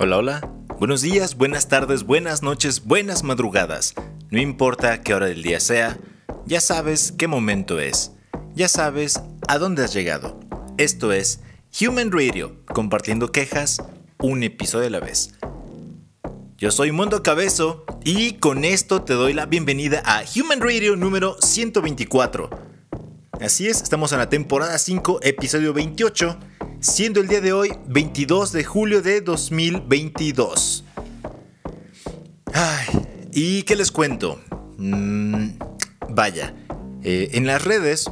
Hola, hola. Buenos días, buenas tardes, buenas noches, buenas madrugadas. No importa qué hora del día sea, ya sabes qué momento es. Ya sabes a dónde has llegado. Esto es Human Radio, compartiendo quejas un episodio a la vez. Yo soy Mundo Cabezo y con esto te doy la bienvenida a Human Radio número 124. Así es, estamos en la temporada 5, episodio 28, siendo el día de hoy 22 de julio de 2022. Ay, ¿y qué les cuento? Mm, vaya, eh, en las redes,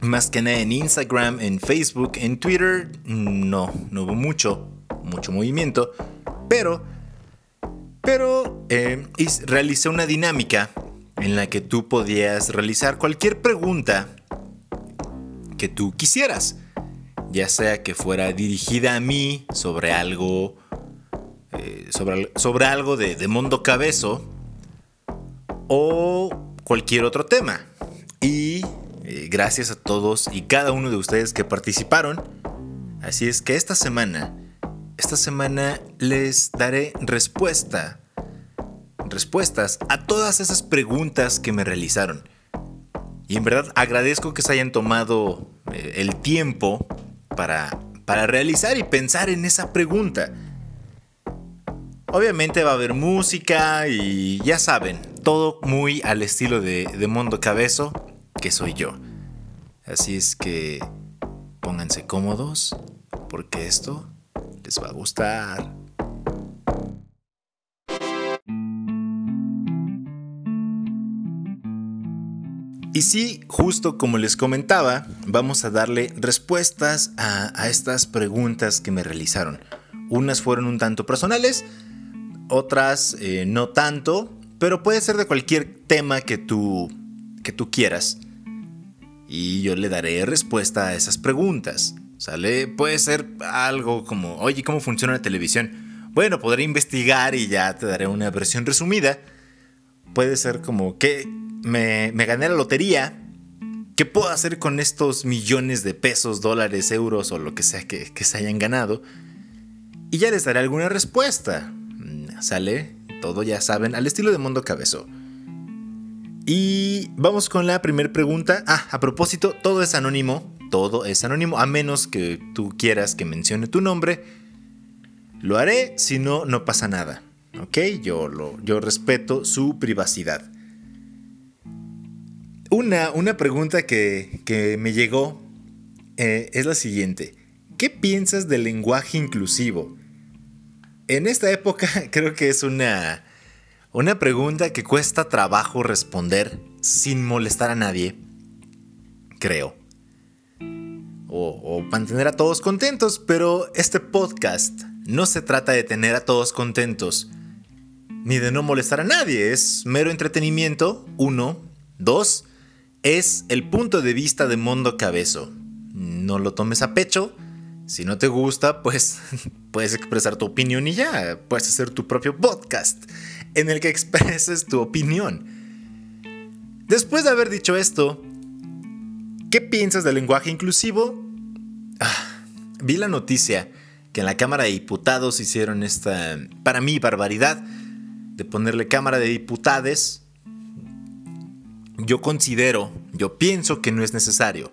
más que nada en Instagram, en Facebook, en Twitter, no, no hubo mucho, mucho movimiento, pero pero eh, realicé una dinámica en la que tú podías realizar cualquier pregunta que tú quisieras, ya sea que fuera dirigida a mí sobre algo, eh, sobre, sobre, algo de, de Mundo Cabezo o cualquier otro tema. Y eh, gracias a todos y cada uno de ustedes que participaron. Así es que esta semana esta semana les daré respuesta, respuestas a todas esas preguntas que me realizaron. Y en verdad agradezco que se hayan tomado eh, el tiempo para, para realizar y pensar en esa pregunta. Obviamente va a haber música y ya saben, todo muy al estilo de, de Mundo Cabezo, que soy yo. Así es que pónganse cómodos, porque esto les va a gustar. Y sí, justo como les comentaba, vamos a darle respuestas a, estas preguntas que me realizaron. Unas fueron un tanto personales, otras eh, no tanto, pero puede ser de cualquier tema que tú, que tú quieras. Y yo le daré respuesta a esas preguntas. ¿Sale? Puede ser algo como, oye, ¿cómo funciona la televisión? Bueno, podré investigar y ya te daré una versión resumida. Puede ser como que me, gané la lotería. ¿Qué puedo hacer con estos millones de pesos, dólares, euros o lo que sea que, se hayan ganado? Y ya les daré alguna respuesta. ¿Sale? Todo ya saben, al estilo de Mundo Cabezo. Y vamos con la primera pregunta. Ah, a propósito, todo es anónimo todo es anónimo, a menos que tú quieras que mencione tu nombre. Lo haré, si no, no pasa nada. ¿Ok? Yo, lo, yo respeto su privacidad. Una, una pregunta que, me llegó eh, es la siguiente. ¿Qué piensas del lenguaje inclusivo? En esta época creo que es una, una pregunta que cuesta trabajo responder sin molestar a nadie. Creo o, mantener a todos contentos, pero este podcast no se trata de tener a todos contentos, ni de no molestar a nadie, es mero entretenimiento, uno, dos, es el punto de vista de Mundo Cabezo. No lo tomes a pecho, si no te gusta, pues puedes expresar tu opinión y ya, puedes hacer tu propio podcast en el que expreses tu opinión. Después de haber dicho esto, ¿Qué piensas del lenguaje inclusivo? Ah, vi la noticia que en la Cámara de Diputados hicieron esta, para mí, barbaridad de ponerle Cámara de Diputades. Yo considero, yo pienso que no es necesario.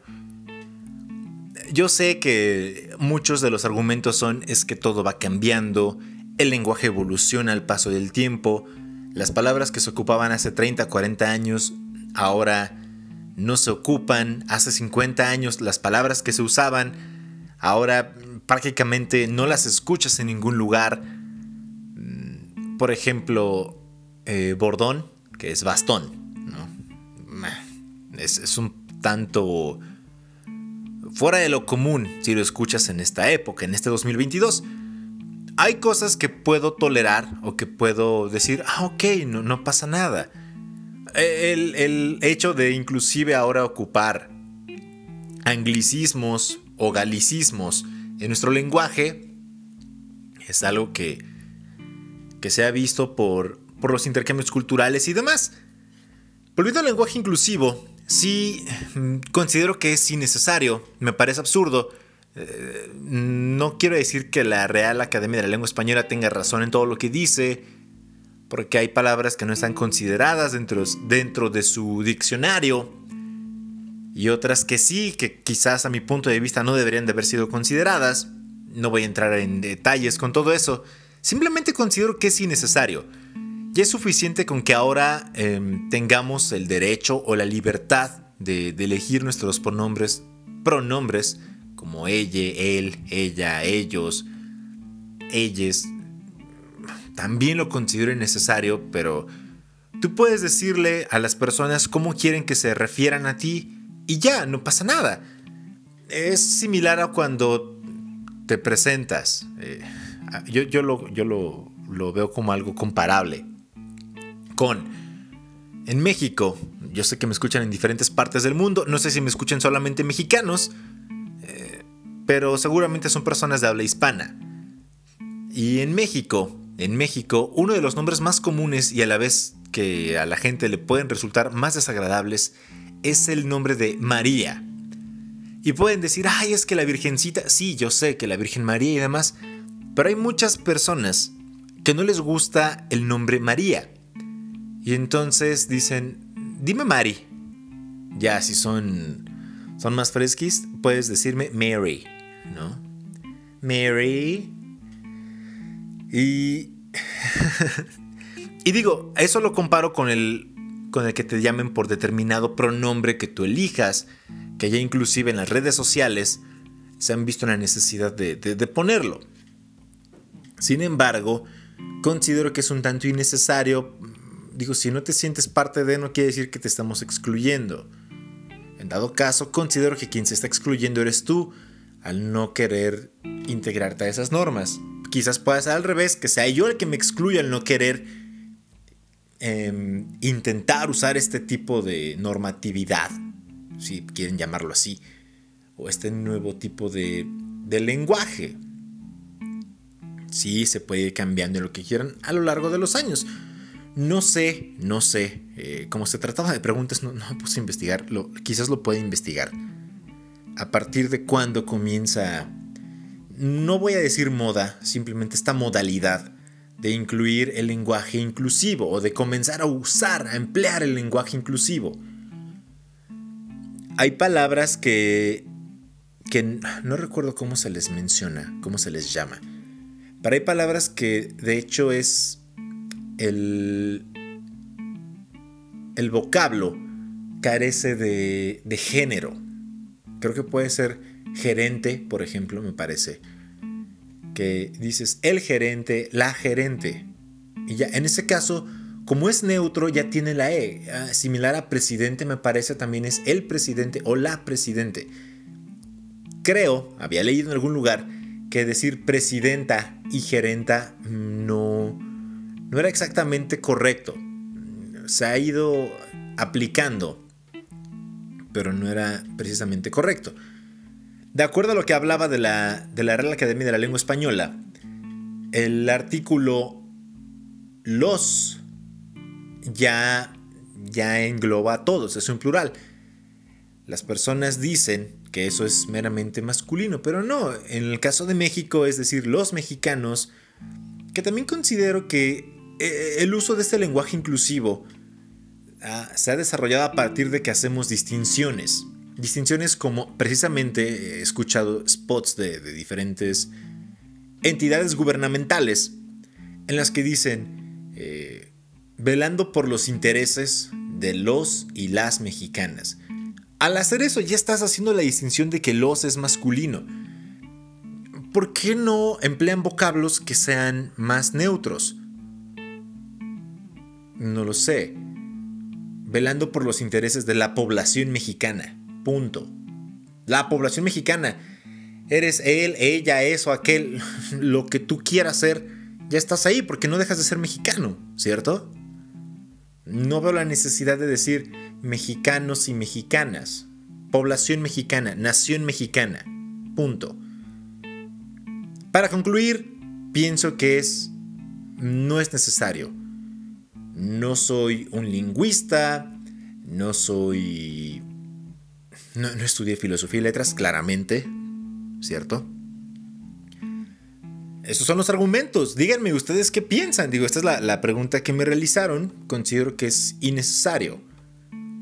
Yo sé que muchos de los argumentos son es que todo va cambiando, el lenguaje evoluciona al paso del tiempo, las palabras que se ocupaban hace 30, 40 años ahora no se ocupan. Hace 50 años las palabras que se usaban ahora prácticamente no las escuchas en ningún lugar. Mm, por ejemplo, eh, bordón, que es bastón. Es, un tanto fuera de lo común si lo escuchas en esta época, en este 2022. Hay cosas que puedo tolerar o que puedo decir, ah, ok, no, no pasa nada. El, hecho de inclusive ahora ocupar anglicismos o galicismos en nuestro lenguaje es algo que, que se ha visto por, por los intercambios culturales y demás. Volviendo al lenguaje inclusivo, sí mm, considero que es innecesario, me parece absurdo Eh, no quiero decir que la Real Academia de la Lengua Española tenga razón en todo lo que dice, porque hay palabras que no están consideradas dentro, dentro de su diccionario y otras que sí, que quizás a mi punto de vista no deberían de haber sido consideradas. No voy a entrar en detalles con todo eso. Simplemente considero que es innecesario. Y es suficiente con que ahora em, tengamos el derecho o la libertad de, elegir nuestros pronombres, pronombres como ella, él, ella, ellos, ellas. También lo considero innecesario, pero tú puedes decirle a las personas cómo quieren que se refieran a ti y ya, no pasa nada. Es similar a cuando te presentas. Eh, yo, yo, lo, yo lo, lo veo como algo comparable en México. Yo sé que me escuchan en diferentes partes del mundo. No sé si me escuchan solamente mexicanos, eh, pero seguramente son personas de habla hispana. Y en México, en México, uno de los nombres más comunes y a la vez que a la gente le pueden resultar más desagradables es el nombre de María. Y pueden decir, ay, es que la Virgencita, sí, yo sé que la Virgen María y demás, pero hay muchas personas que no les gusta el nombre María. Y entonces dicen, dime Mari. Ya, si son, son más fresquis, puedes decirme Mary, ¿no? Mary. Y... y digo, eso lo comparo con el, con el que te llamen por determinado pronombre que tú elijas, que ya inclusive en las redes sociales se han visto la necesidad de ponerlo. Sin embargo, considero que es un tanto innecesario. Digo, si no te sientes parte de, no quiere decir que te estamos excluyendo. En dado caso, considero que quien se está excluyendo eres tú al no querer integrarte a esas normas. Quizás pueda ser al revés, que sea yo el que me excluya al no querer em, intentar usar este tipo de normatividad, si quieren llamarlo así, o este nuevo tipo de, de lenguaje sí se puede ir cambiando lo que quieran a lo largo de los años. No sé, no sé. Eh, como se trataba de preguntas, no, no puse a investigar. quizás lo pueda investigar. A partir de cuándo comienza, no voy a decir moda, simplemente esta modalidad de incluir el lenguaje inclusivo o de comenzar a usar, a emplear el lenguaje inclusivo. Hay palabras que, que no recuerdo cómo se les menciona, cómo se les llama pero hay palabras que de hecho es el, el vocablo carece de, de género. Creo que puede ser gerente, por ejemplo, me parece. Que dices el gerente, la gerente. Y ya, en ese caso, como es neutro, ya tiene la E. Ah, similar a presidente, me parece también es el presidente o la presidente. Creo, había leído en algún lugar, que decir presidenta y gerenta no, no era exactamente correcto. Se ha ido aplicando, pero no era precisamente correcto. De acuerdo a lo que hablaba de la, de la Real Academia de la Lengua Española, el artículo los ya, ya engloba a todos, es un plural. Las personas dicen que eso es meramente masculino, pero no, en el caso de México, es decir, los mexicanos, que también considero que el uso de este lenguaje inclusivo ah, se ha desarrollado a partir de que hacemos distinciones. Distinciones como precisamente he escuchado spots de, diferentes entidades gubernamentales en las que dicen, eh, velando por los intereses de los y las mexicanas. Al hacer eso ya estás haciendo la distinción de que los es masculino. ¿Por qué no emplean vocablos que sean más neutros? No lo sé. Velando por los intereses de la población mexicana. Punto. La población mexicana. Eres él, ella, eso, aquel, lo que tú quieras ser. Ya estás ahí porque no dejas de ser mexicano, ¿cierto? No veo la necesidad de decir mexicanos y mexicanas, población mexicana, nación mexicana, punto. Para concluir, pienso que es no es necesario. No soy un lingüista, no soy no, no estudié filosofía y letras claramente, ¿cierto? Esos son los argumentos. Díganme ustedes qué piensan. Digo, esta es la, pregunta que me realizaron. Considero que es innecesario.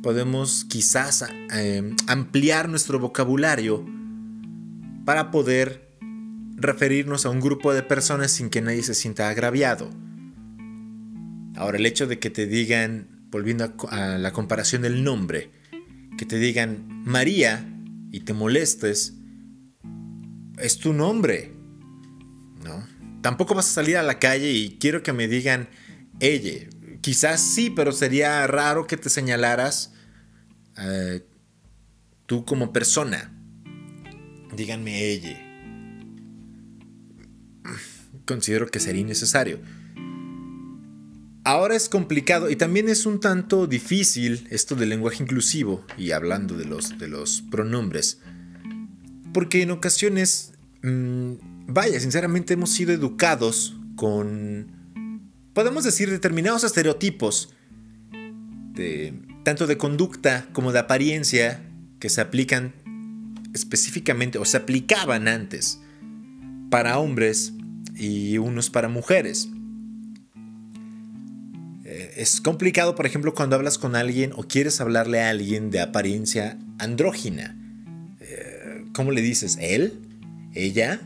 Podemos quizás eh, ampliar nuestro vocabulario para poder referirnos a un grupo de personas sin que nadie se sienta agraviado. Ahora, el hecho de que te digan, volviendo a, la comparación del nombre, que te digan María y te molestes, es tu nombre. ¿No? Tampoco vas a salir a la calle y quiero que me digan ella. Quizás sí, pero sería raro que te señalaras eh, tú como persona. Díganme ella. Considero que sería innecesario. Ahora es complicado y también es un tanto difícil esto del lenguaje inclusivo y hablando de los, de los pronombres. Porque en ocasiones, mm, vaya, sinceramente hemos sido educados con, podemos decir, determinados estereotipos, tanto de conducta como de apariencia, que se aplican específicamente o se aplicaban antes para hombres y unos para mujeres. Es complicado, por ejemplo, cuando hablas con alguien o quieres hablarle a alguien de apariencia andrógina. Eh, ¿Cómo le dices? ¿Él? ¿Ella?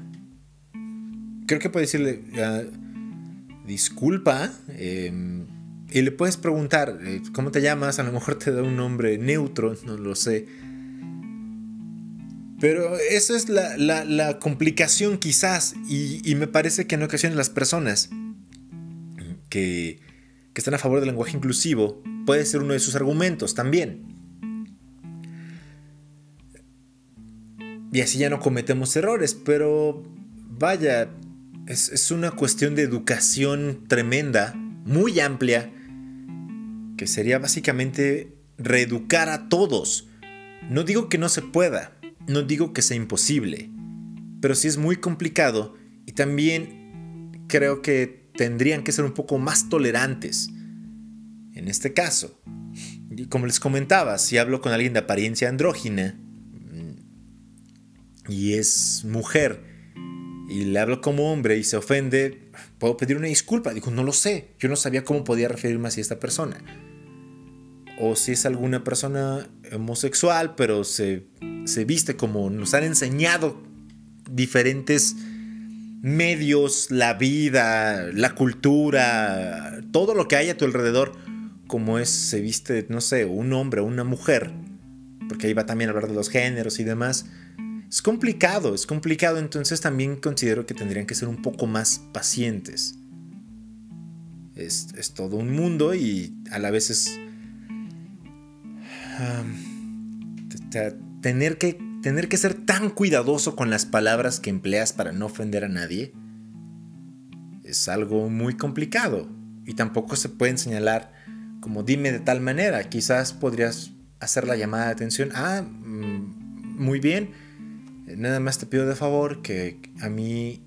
Creo que puedes decirle, ah, disculpa, em, y le puedes preguntar, eh, ¿cómo te llamas? A lo mejor te da un nombre neutro, no lo sé. Pero esa es la, complicación quizás, y, me parece que en ocasiones las personas que, que están a favor del lenguaje inclusivo puede ser uno de sus argumentos también. Y así ya no cometemos errores, pero vaya, es, es, una cuestión de educación tremenda, muy amplia, que sería básicamente reeducar a todos. No digo que no se pueda, no digo que sea imposible, pero sí es muy complicado y también creo que tendrían que ser un poco más tolerantes en este caso. Como les comentaba, si hablo con alguien de apariencia andrógina mm, y es mujer y le hablo como hombre y se ofende, puedo pedir una disculpa. Digo, no lo sé, yo no sabía cómo podía referirme a esta persona o si es alguna persona homosexual, pero se, viste como nos han enseñado diferentes medios, la vida, la cultura, todo lo que hay a tu alrededor, como es, se viste, no sé, un hombre o una mujer, porque ahí va también a hablar de los géneros y demás. Es complicado, es complicado, entonces también considero que tendrían que ser un poco más pacientes. Es, es todo un mundo y a la vez es tener, que, tener que ser tan cuidadoso con las palabras que empleas para no ofender a nadie es algo muy complicado. Y tampoco se pueden señalar como dime de tal manera. Quizás podrías hacer la llamada de atención. Ah, mm, muy bien. Nada más te pido de favor que a mí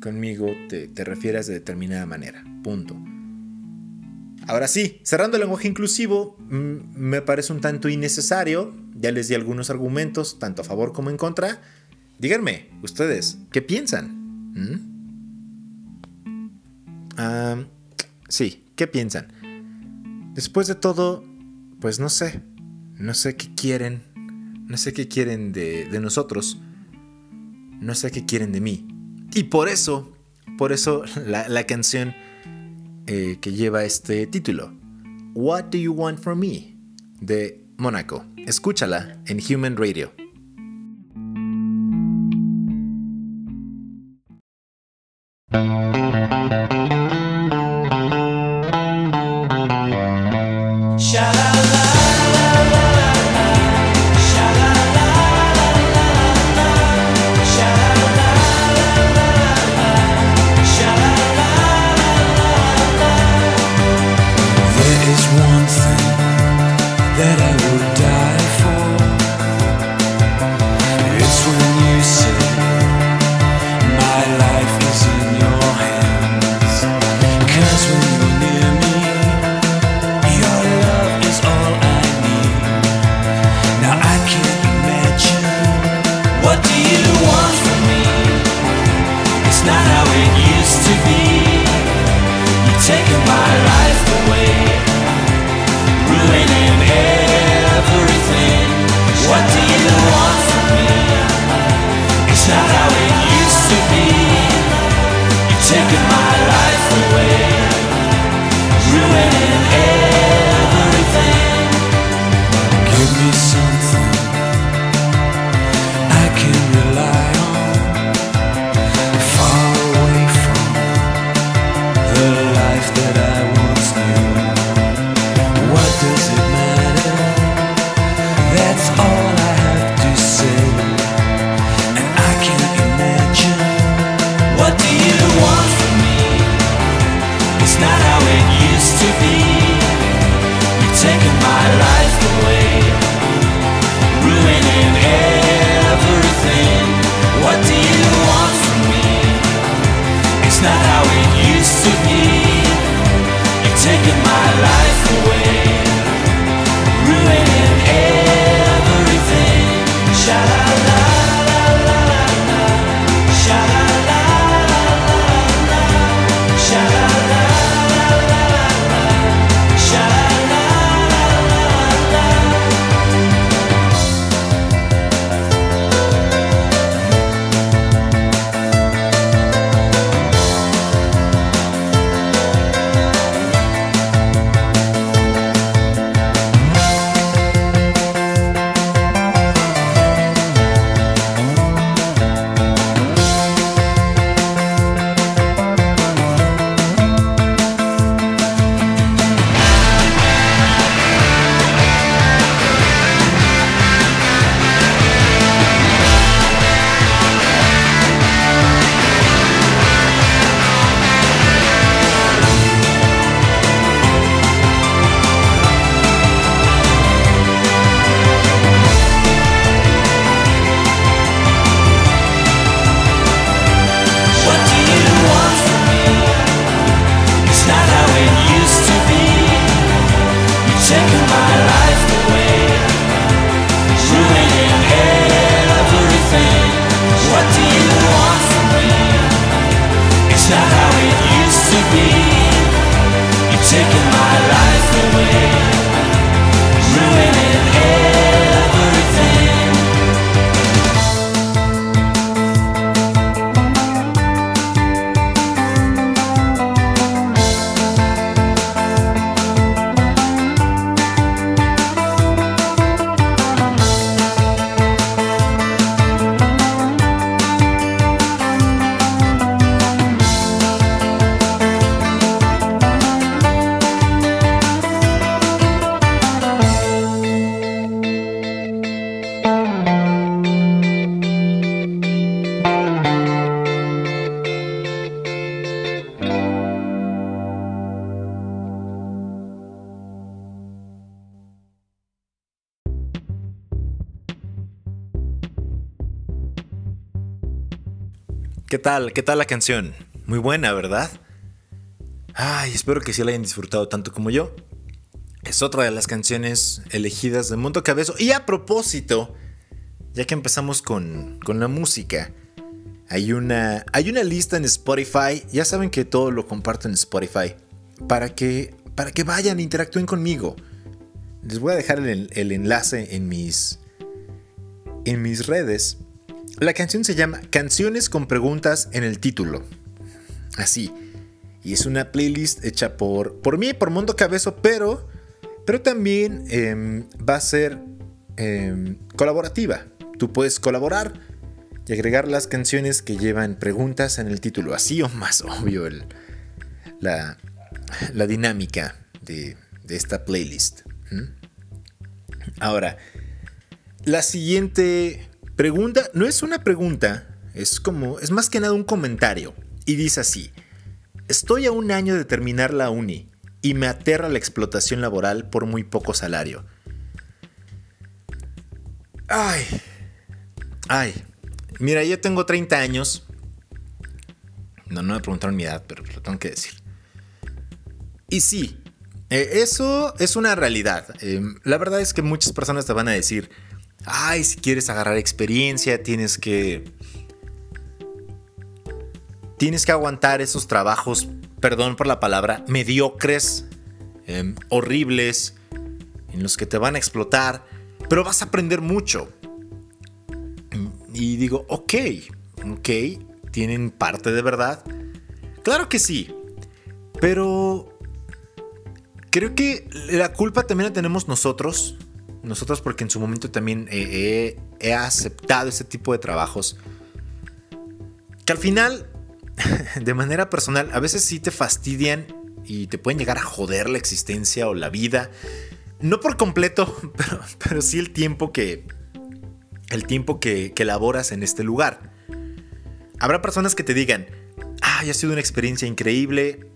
conmigo te, te refieras de determinada manera. Punto. Ahora sí, cerrando el lenguaje inclusivo, mm, me parece un tanto innecesario. Ya les di algunos argumentos, tanto a favor como en contra. Díganme, ustedes, ¿qué piensan? ¿Mm? sí, ¿qué piensan? Después de todo, pues no sé. No sé qué quieren. No sé qué quieren de, nosotros. No sé qué quieren de mí. Y por eso, por eso la, la canción eh, que lleva este título, What Do You Want From Me? de Mónaco. Escúchala en Human Radio. Tal? ¿Qué tal la canción? Muy buena, ¿verdad? Ay, espero que sí la hayan disfrutado tanto como yo. Es otra de las canciones elegidas de Mundo Cabezo. Y a propósito, ya que empezamos con, con la música, hay una, hay una lista en Spotify. Ya saben que todo lo comparto en Spotify. Para que, para que vayan, interactúen conmigo. Les voy a dejar el, el enlace en mis, en mis redes la canción se llama Canciones con preguntas en el título. Así. Y es una playlist hecha por, por mí, por Mundo Cabezo, pero, pero también em, va a ser em, colaborativa. Tú puedes colaborar y agregar las canciones que llevan preguntas en el título. Así o más obvio el, la, la, dinámica de, de, esta playlist. Ahora, la siguiente Pregunta, no es una pregunta, es como, es más que nada un comentario. Y dice así, estoy a un año de terminar la uni y me aterra la explotación laboral por muy poco salario. Ay, ay, mira, yo tengo 30 años. No, no me preguntaron mi edad, pero lo tengo que decir. Y sí, eh, eso es una realidad. Eh, la verdad es que muchas personas te van a decir, ay, si quieres agarrar experiencia, tienes que... Tienes que aguantar esos trabajos perdón por la palabra, mediocres, em, horribles, en los que te van a explotar, pero vas a aprender mucho. Y digo, ok, ok, tienen parte de verdad. Claro que sí, pero creo que la culpa también la tenemos nosotros. Nosotros porque en su momento también he, he aceptado ese tipo de trabajos. Que al final, de manera personal, a veces sí te fastidian y te pueden llegar a joder la existencia o la vida. No por completo, pero, sí el tiempo que. El tiempo que, elaboras en este lugar. Habrá personas que te digan, ah, ha sido una experiencia increíble.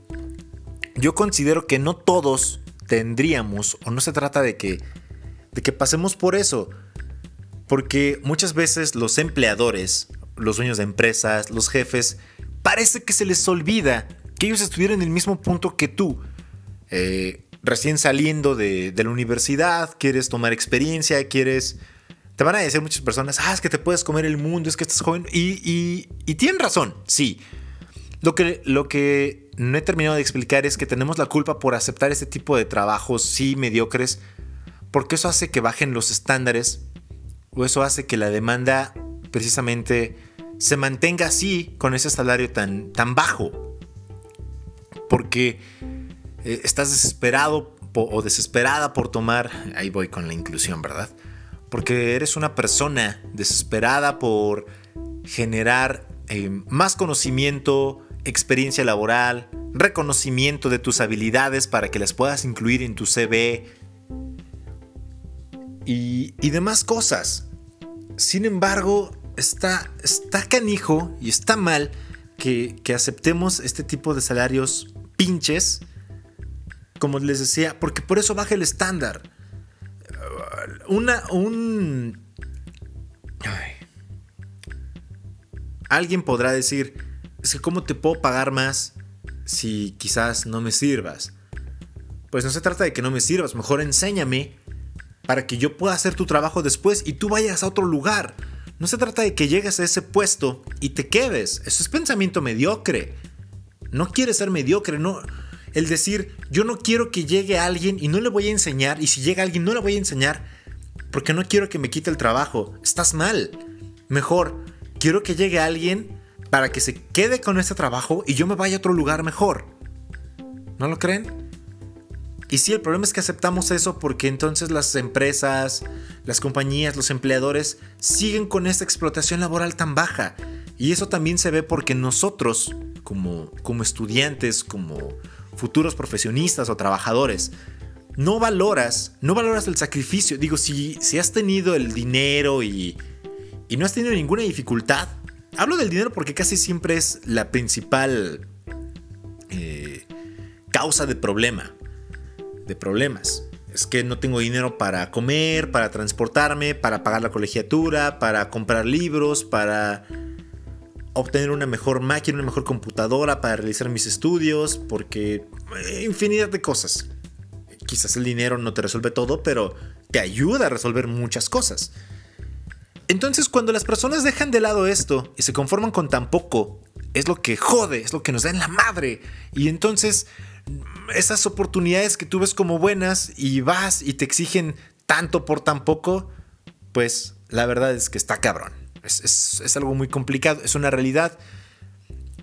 Yo considero que no todos tendríamos, o no se trata de que, de que pasemos por eso. Porque muchas veces los empleadores, los dueños de empresas, los jefes, parece que se les olvida que ellos estuvieron en el mismo punto que tú. Eh, recién saliendo de, la universidad, quieres tomar experiencia, quieres... Te van a decir muchas personas, ah, es que te puedes comer el mundo, es que estás joven. Y, tienen razón, sí. Lo que, lo que no he terminado de explicar es que tenemos la culpa por aceptar este tipo de trabajos, sí, mediocres, porque eso hace que bajen los estándares, o eso hace que la demanda precisamente se mantenga así, con ese salario tan, tan bajo. Porque eh, estás desesperado o desesperada por tomar, ahí voy con la inclusión, ¿verdad? Porque eres una persona desesperada por generar eh, más conocimiento, experiencia laboral, reconocimiento de tus habilidades para que las puedas incluir en tu CV y, demás cosas. Sin embargo, está, está canijo y está mal que, que aceptemos este tipo de salarios pinches como les decía, porque por eso baja el estándar. Una, un... Alguien podrá decir, es que ¿cómo te puedo pagar más si quizás no me sirvas? Pues no se trata de que no me sirvas, mejor enséñame para que yo pueda hacer tu trabajo después y tú vayas a otro lugar. No se trata de que llegues a ese puesto y te quedes. Eso es pensamiento mediocre. No quieres ser mediocre, no, el decir, yo no quiero que llegue alguien y no le voy a enseñar, y si llega alguien no le voy a enseñar, porque no quiero que me quite el trabajo. Estás mal. Mejor, quiero que llegue alguien para que se quede con este trabajo y yo me vaya a otro lugar mejor. ¿No lo creen? Y sí, el problema es que aceptamos eso porque entonces las empresas, las compañías, los empleadores siguen con esta explotación laboral tan baja. Y eso también se ve porque nosotros, como, como estudiantes, como futuros profesionistas o trabajadores, no valoras, no valoras el sacrificio. Digo, si, si has tenido el dinero y, y no has tenido ninguna dificultad, hablo del dinero porque casi siempre es la principal eh, causa de problema, de problemas. Es que no tengo dinero para comer, para transportarme, para pagar la colegiatura, para comprar libros, para obtener una mejor máquina, una mejor computadora para realizar mis estudios, porque eh, infinidad de cosas. Quizás el dinero no te resuelve todo, pero te ayuda a resolver muchas cosas. Entonces cuando las personas dejan de lado esto y se conforman con tan poco, es lo que jode, es lo que nos da en la madre. Y entonces esas oportunidades que tú ves como buenas y vas y te exigen tanto por tan poco, pues la verdad es que está cabrón. Es, algo muy complicado, es una realidad.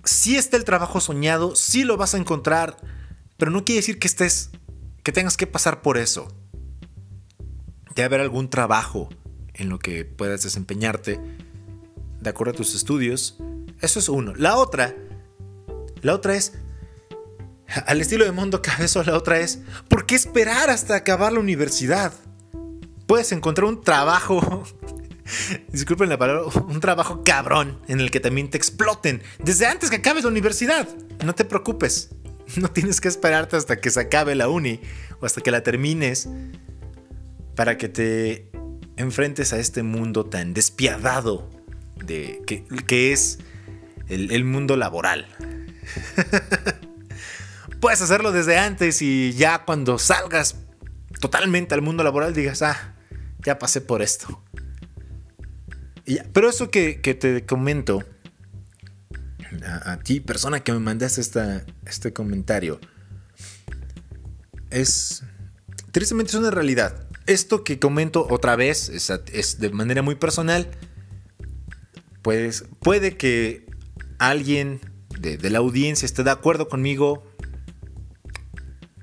Si está el trabajo soñado, sí lo vas a encontrar, pero no quiere decir que estés, que tengas que pasar por eso. Debe haber algún trabajo en lo que puedas desempeñarte de acuerdo a tus estudios. Eso es uno. La otra, la otra es, al estilo de Mundo Cabezo, la otra es, ¿por qué esperar hasta acabar la universidad? Puedes encontrar un trabajo disculpen la palabra, un trabajo cabrón en el que también te exploten desde antes que acabes la universidad. No te preocupes, no tienes que esperarte hasta que se acabe la uni o hasta que la termines para que te enfrentes a este mundo tan despiadado de, que, es el mundo laboral. Puedes hacerlo desde antes y ya cuando salgas totalmente al mundo laboral digas, ah, ya pasé por esto pero eso que, te comento a, ti, persona que me mandaste esta, este comentario. Es, tristemente es una realidad. Esto que comento otra vez es, de manera muy personal. Pues puede que alguien de, la audiencia esté de acuerdo conmigo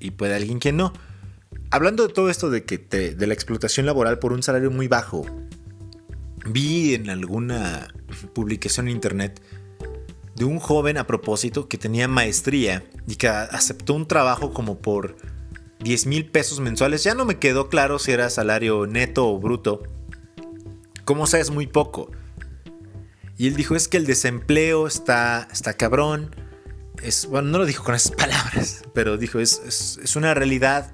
y puede alguien que no. Hablando de todo esto de que de la explotación laboral por un salario muy bajo, vi en alguna publicación en internet de un joven a propósito que tenía maestría y que aceptó un trabajo como por 10 mil pesos mensuales. Ya no me quedó claro si era salario neto o bruto. Como sea, es muy poco. Y él dijo, es que el desempleo está, está cabrón. Es, bueno, no lo dijo con esas palabras, pero dijo, es, es una realidad.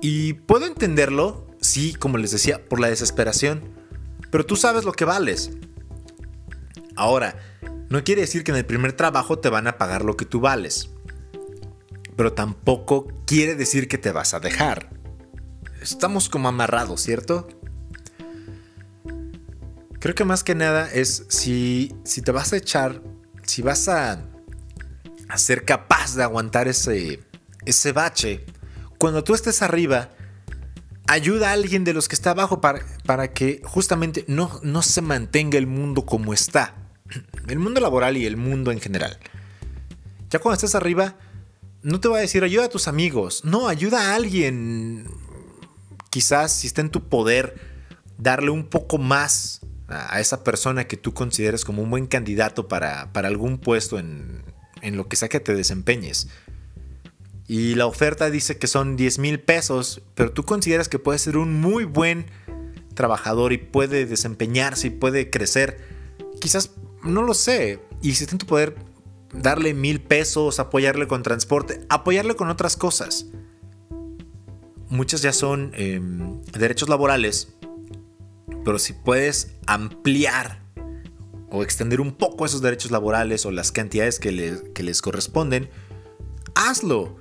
Y puedo entenderlo, sí, como les decía, por la desesperación. Pero tú sabes lo que vales. Ahora, no quiere decir que en el primer trabajo te van a pagar lo que tú vales. Pero tampoco quiere decir que te vas a dejar. Estamos como amarrados, ¿cierto? Creo que más que nada es si, si te vas a echar, si vas a, ser capaz de aguantar ese, ese bache, cuando tú estés arriba, ayuda a alguien de los que está abajo para, para que justamente no, no se mantenga el mundo como está. El mundo laboral y el mundo en general. Ya cuando estés arriba, no te va a decir ayuda a tus amigos. No, ayuda a alguien. Quizás si está en tu poder, darle un poco más a esa persona que tú consideres como un buen candidato para, algún puesto en, en, lo que sea que te desempeñes. Y la oferta dice que son 10 mil pesos, pero tú consideras que puede ser un muy buen trabajador y puede desempeñarse y puede crecer. Quizás, no lo sé. Y si está en tu poder darle mil pesos, apoyarle con transporte, apoyarle con otras cosas. Muchas ya son em, derechos laborales pero si puedes ampliar o extender un poco esos derechos laborales o las cantidades que, les corresponden, hazlo.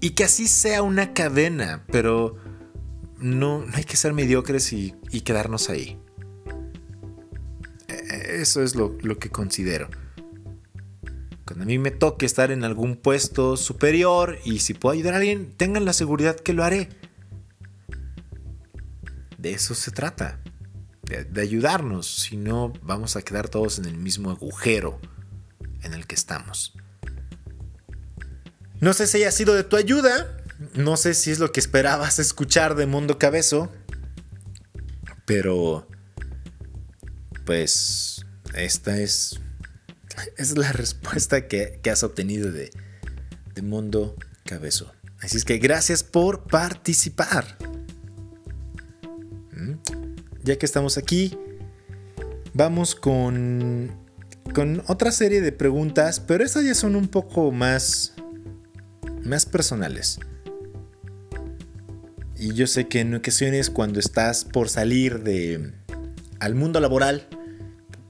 Y que así sea una cadena, pero no, hay que ser mediocres y, quedarnos ahí. E, eso es lo, lo, que considero. Cuando a mí me toque estar en algún puesto superior y si puedo ayudar a alguien, tengan la seguridad que lo haré. De eso se trata de, ayudarnos, si no vamos a quedar todos en el mismo agujero en el que estamos. No sé si haya sido de tu ayuda, no sé si es lo que esperabas escuchar de Mundo Cabezo, pero pues esta es, es la respuesta que, has obtenido de, de Mundo Cabezo. Así es que gracias por participar. Ya que estamos aquí, vamos con, con otra serie de preguntas, pero estas ya son un poco más, más personales. Y yo sé que en ocasiones cuando estás por salir de, al mundo laboral,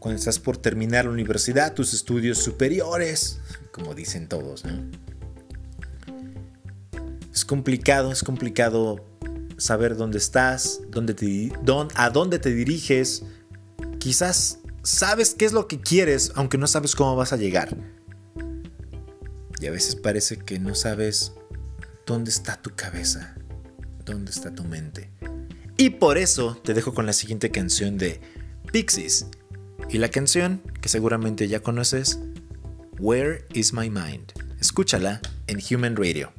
cuando estás por terminar la universidad, tus estudios superiores, como dicen todos, Es complicado, es complicado saber dónde estás, dónde te, a dónde te diriges. Quizás sabes qué es lo que quieres, aunque no sabes cómo vas a llegar. Y a veces parece que no sabes dónde está tu cabeza, dónde está tu mente. Y por eso te dejo con la siguiente canción de Pixies. Y la canción, que seguramente ya conoces, Where is My Mind? Escúchala en Human Radio.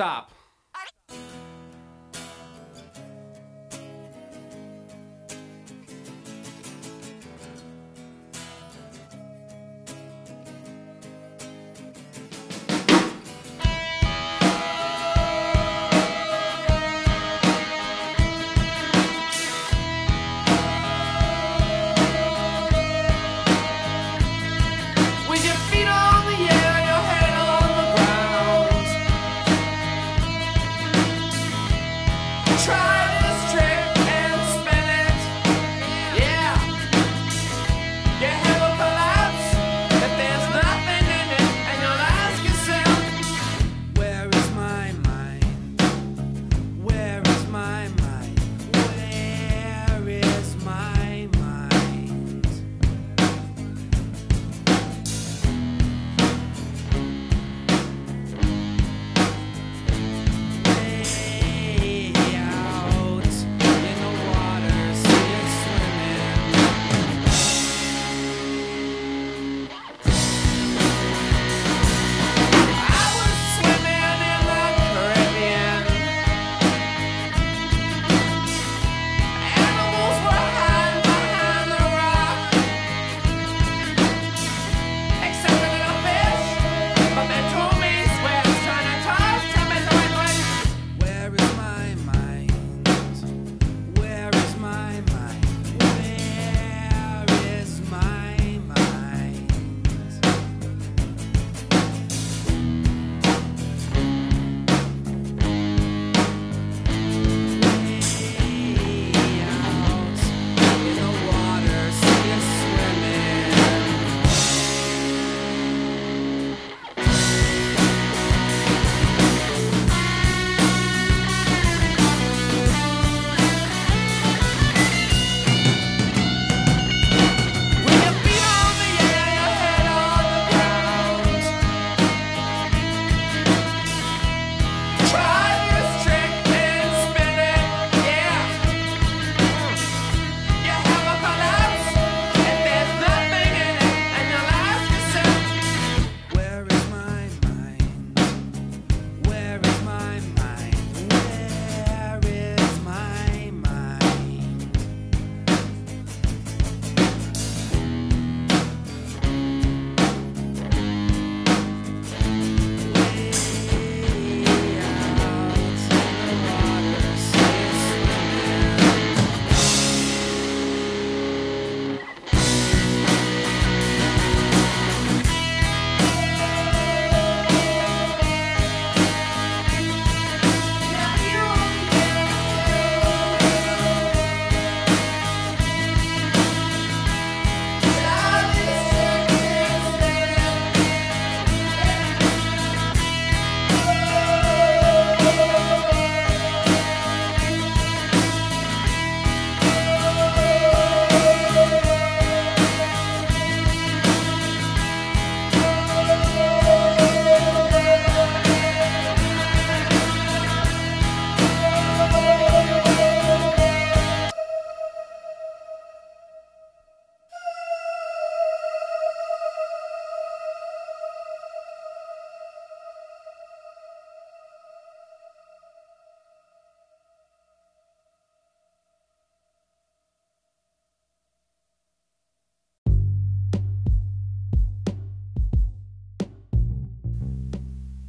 Stop.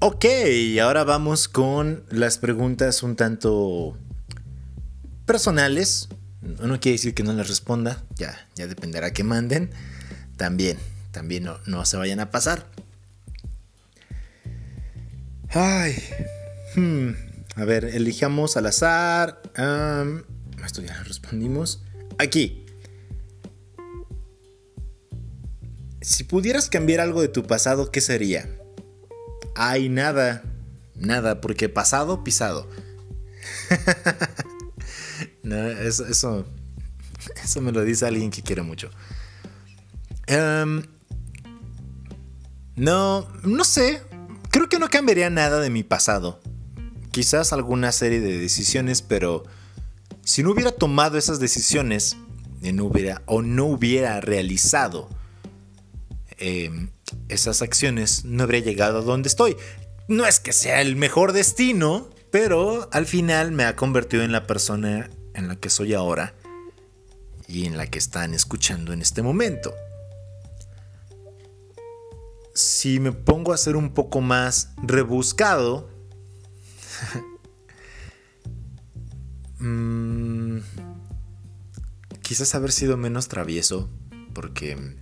Ok, ahora vamos con las preguntas un tanto personales. No quiere decir que no les responda, ya, ya dependerá que manden. También, también no, no se vayan a pasar. Ay, hmm, a ver, elijamos al azar. esto ya respondimos. Aquí. Si pudieras cambiar algo de tu pasado, ¿qué sería? Ay, nada. Nada, porque pasado, pisado. eso, eso, eso, me lo dice alguien que quiere mucho. Em, no, no sé. Creo que no cambiaría nada de mi pasado. Quizás alguna serie de decisiones, pero si no hubiera tomado esas decisiones, no hubiera, o no hubiera realizado em, esas acciones, no habría llegado a donde estoy. No es que sea el mejor destino, pero al final me ha convertido en la persona en la que soy ahora y en la que están escuchando en este momento. Si me pongo a ser un poco más rebuscado, mm, quizás haber sido menos travieso, porque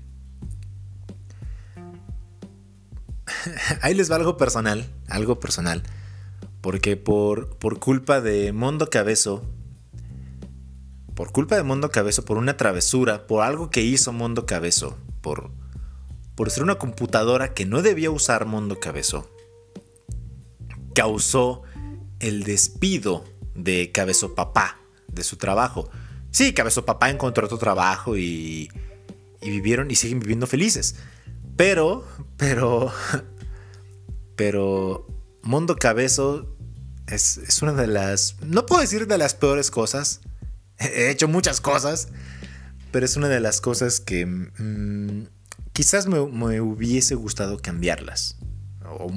ahí les va algo personal, algo personal. Porque por, por culpa de Mondo Cabezo, por culpa de Mondo Cabezo, por una travesura, por algo que hizo Mondo Cabezo, por, por ser una computadora que no debía usar Mondo Cabezo, causó el despido de Cabezo Papá de su trabajo. Sí, Cabezo Papá encontró otro trabajo y, y vivieron y siguen viviendo felices. Pero, pero, pero Mondo Cabezo es, es, una de las, no puedo decir de las peores cosas. He hecho muchas cosas, pero es una de las cosas que mm, quizás me, hubiese gustado cambiarlas. O,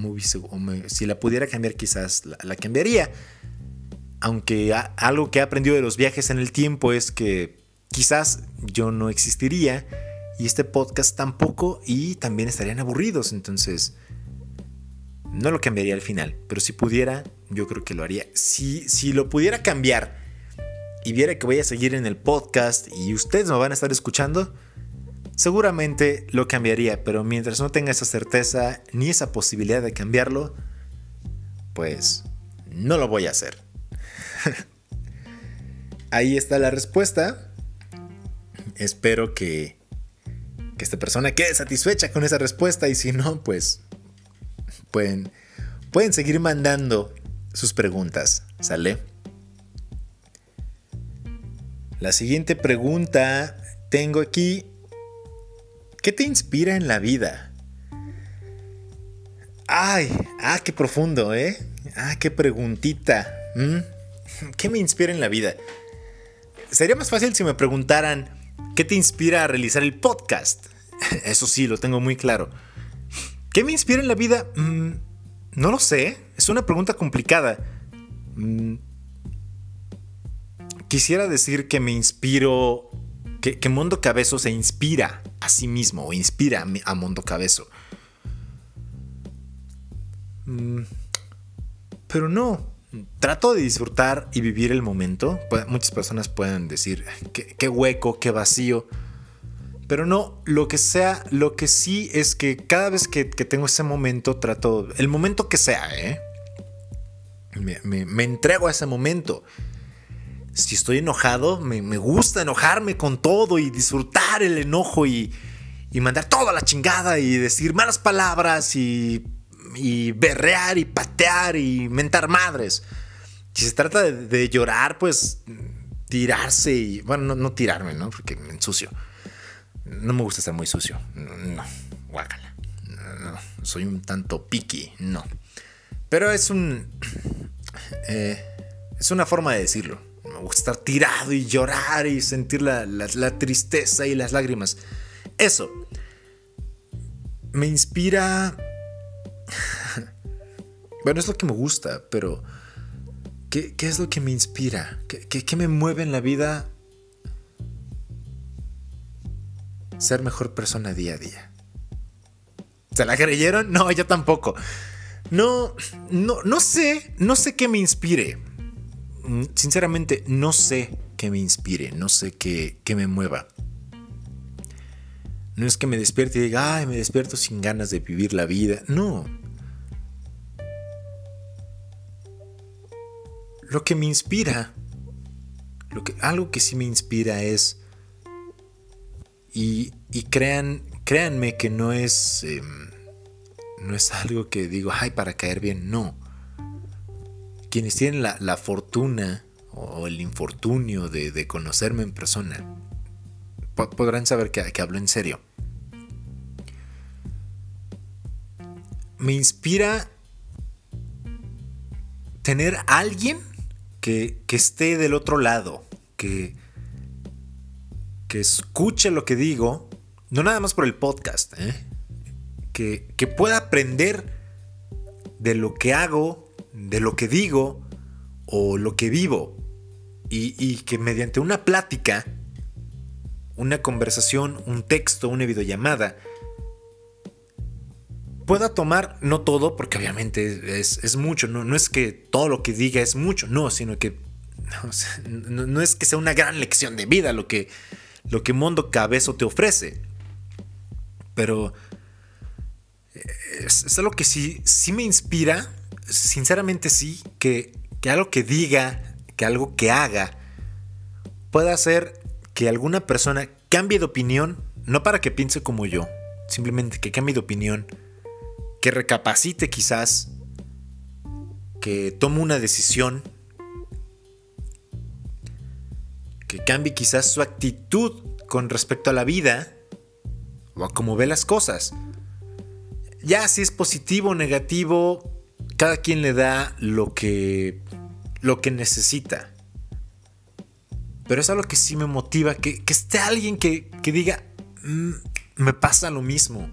si la pudiera cambiar, quizás la, cambiaría. Aunque algo que he aprendido de los viajes en el tiempo es que quizás yo no existiría y este podcast tampoco y también estarían aburridos. Entonces, no lo cambiaría al final, pero si pudiera, yo creo que lo haría. Si, si lo pudiera cambiar y viera que voy a seguir en el podcast y ustedes me van a estar escuchando, seguramente lo cambiaría, pero mientras no tenga esa certeza ni esa posibilidad de cambiarlo, pues no lo voy a hacer. Ahí está la respuesta. Espero que esta persona quede satisfecha con esa respuesta y si no, pues pueden, pueden seguir mandando sus preguntas, ¿sale? La siguiente pregunta tengo aquí, ¿qué te inspira en la vida? Ay, ah, qué profundo, ¿eh? Ah, qué preguntita. ¿Qué me inspira en la vida? Sería más fácil si me preguntaran, ¿Qué te inspira a realizar el podcast? Eso sí, lo tengo muy claro. ¿Qué me inspira en la vida? Mm, no lo sé. Es una pregunta complicada. Mm, quisiera decir que me inspiro. Que, que, Mondo Cabezo se inspira a sí mismo o inspira a Mondo Cabezo. Mm, pero no trato de disfrutar y vivir el momento. Muchas personas pueden decir, qué, hueco, qué vacío. Pero no, lo que sea, lo que sí es que cada vez que, tengo ese momento, trato, el momento que sea, ¿eh? Me, entrego a ese momento. Si estoy enojado, me, gusta enojarme con todo y disfrutar el enojo y, y mandar toda la chingada y decir malas palabras y berrear y patear y mentar madres. Si se trata de, llorar, pues tirarse y. Bueno, no, tirarme, ¿no? Porque me ensucio. No me gusta estar muy sucio. No, guácala. No, soy un tanto piqui, no. Pero es un. Eh, es una forma de decirlo. Me gusta estar tirado y llorar y sentir la, la tristeza y las lágrimas. Eso. Me inspira bueno, es lo que me gusta, pero ¿qué, es lo que me inspira? ¿Qué, me mueve en la vida? Ser mejor persona día a día. ¿Se la creyeron? No, yo tampoco. No, no, no sé, no sé qué me inspire. Mm, sinceramente, no sé qué me inspire, no sé qué, qué me mueva. No es que me despierte y diga, ay, me despierto sin ganas de vivir la vida. No. Lo que me inspira, lo que, algo que sí me inspira es, y, crean, créanme que no es, em, no es algo que digo, ay, para caer bien, no. Quienes tienen la, fortuna o el infortunio de conocerme en persona, podrán saber que, hablo en serio. Me inspira tener alguien que, esté del otro lado, que, que escuche lo que digo, no nada más por el podcast, ¿eh? que, que pueda aprender de lo que hago, de lo que digo o lo que vivo. Y, y, que mediante una plática una conversación, un texto, una videollamada, pueda tomar, no todo, porque obviamente es, mucho, no, no, es que todo lo que diga es mucho, no, sino que no, es que sea una gran lección de vida lo que, lo que Mundo Cabezo te ofrece. Pero es, algo que sí, sí me inspira, sinceramente sí, que, que algo que diga, que algo que haga, pueda ser que alguna persona cambie de opinión, no para que piense como yo, simplemente que cambie de opinión, que recapacite quizás, que tome una decisión, que cambie quizás su actitud con respecto a la vida o a cómo ve las cosas. Ya si es positivo o negativo, cada quien le da lo que lo que necesita. Pero es algo que sí me motiva, que, esté alguien que, diga, mm, me pasa lo mismo.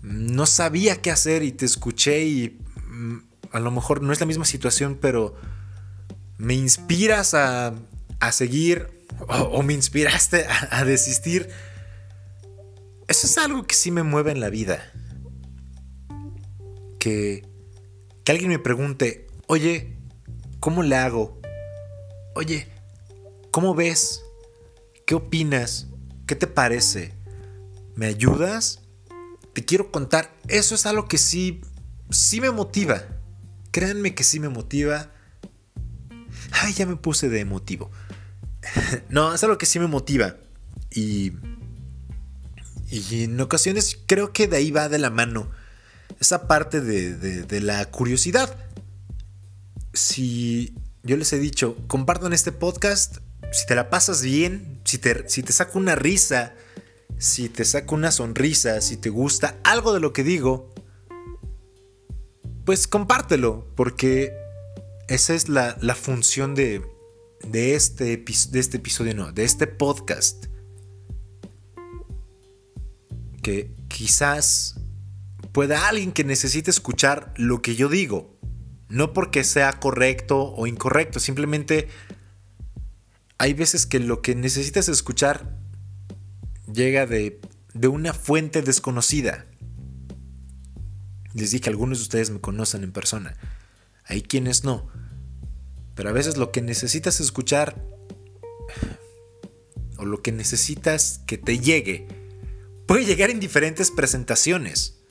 No sabía qué hacer y te escuché y mm, a lo mejor no es la misma situación, pero me inspiras a, seguir o, me inspiraste a, desistir. Eso es algo que sí me mueve en la vida. Que, que alguien me pregunte, oye, ¿cómo le hago? Oye, ¿Cómo ves? ¿Qué opinas? ¿Qué te parece? ¿Me ayudas? Te quiero contar. Eso es algo que sí, sí me motiva. Créanme que sí me motiva. Ay, ya me puse de emotivo. no, es algo que sí me motiva. Y, y en ocasiones creo que de ahí va de la mano esa parte de, de la curiosidad. Si yo les he dicho, compartan este podcast si te la pasas bien, si te, si te saca una risa, si te saca una sonrisa, si te gusta algo de lo que digo, pues compártelo, porque esa es la, función de, de, este, de este episodio, no, de este podcast. Que quizás pueda alguien que necesite escuchar lo que yo digo. No porque sea correcto o incorrecto, simplemente hay veces que lo que necesitas escuchar llega de, una fuente desconocida. Les dije, algunos de ustedes me conocen en persona. Hay quienes no. Pero a veces lo que necesitas escuchar o lo que necesitas que te llegue puede llegar en diferentes presentaciones.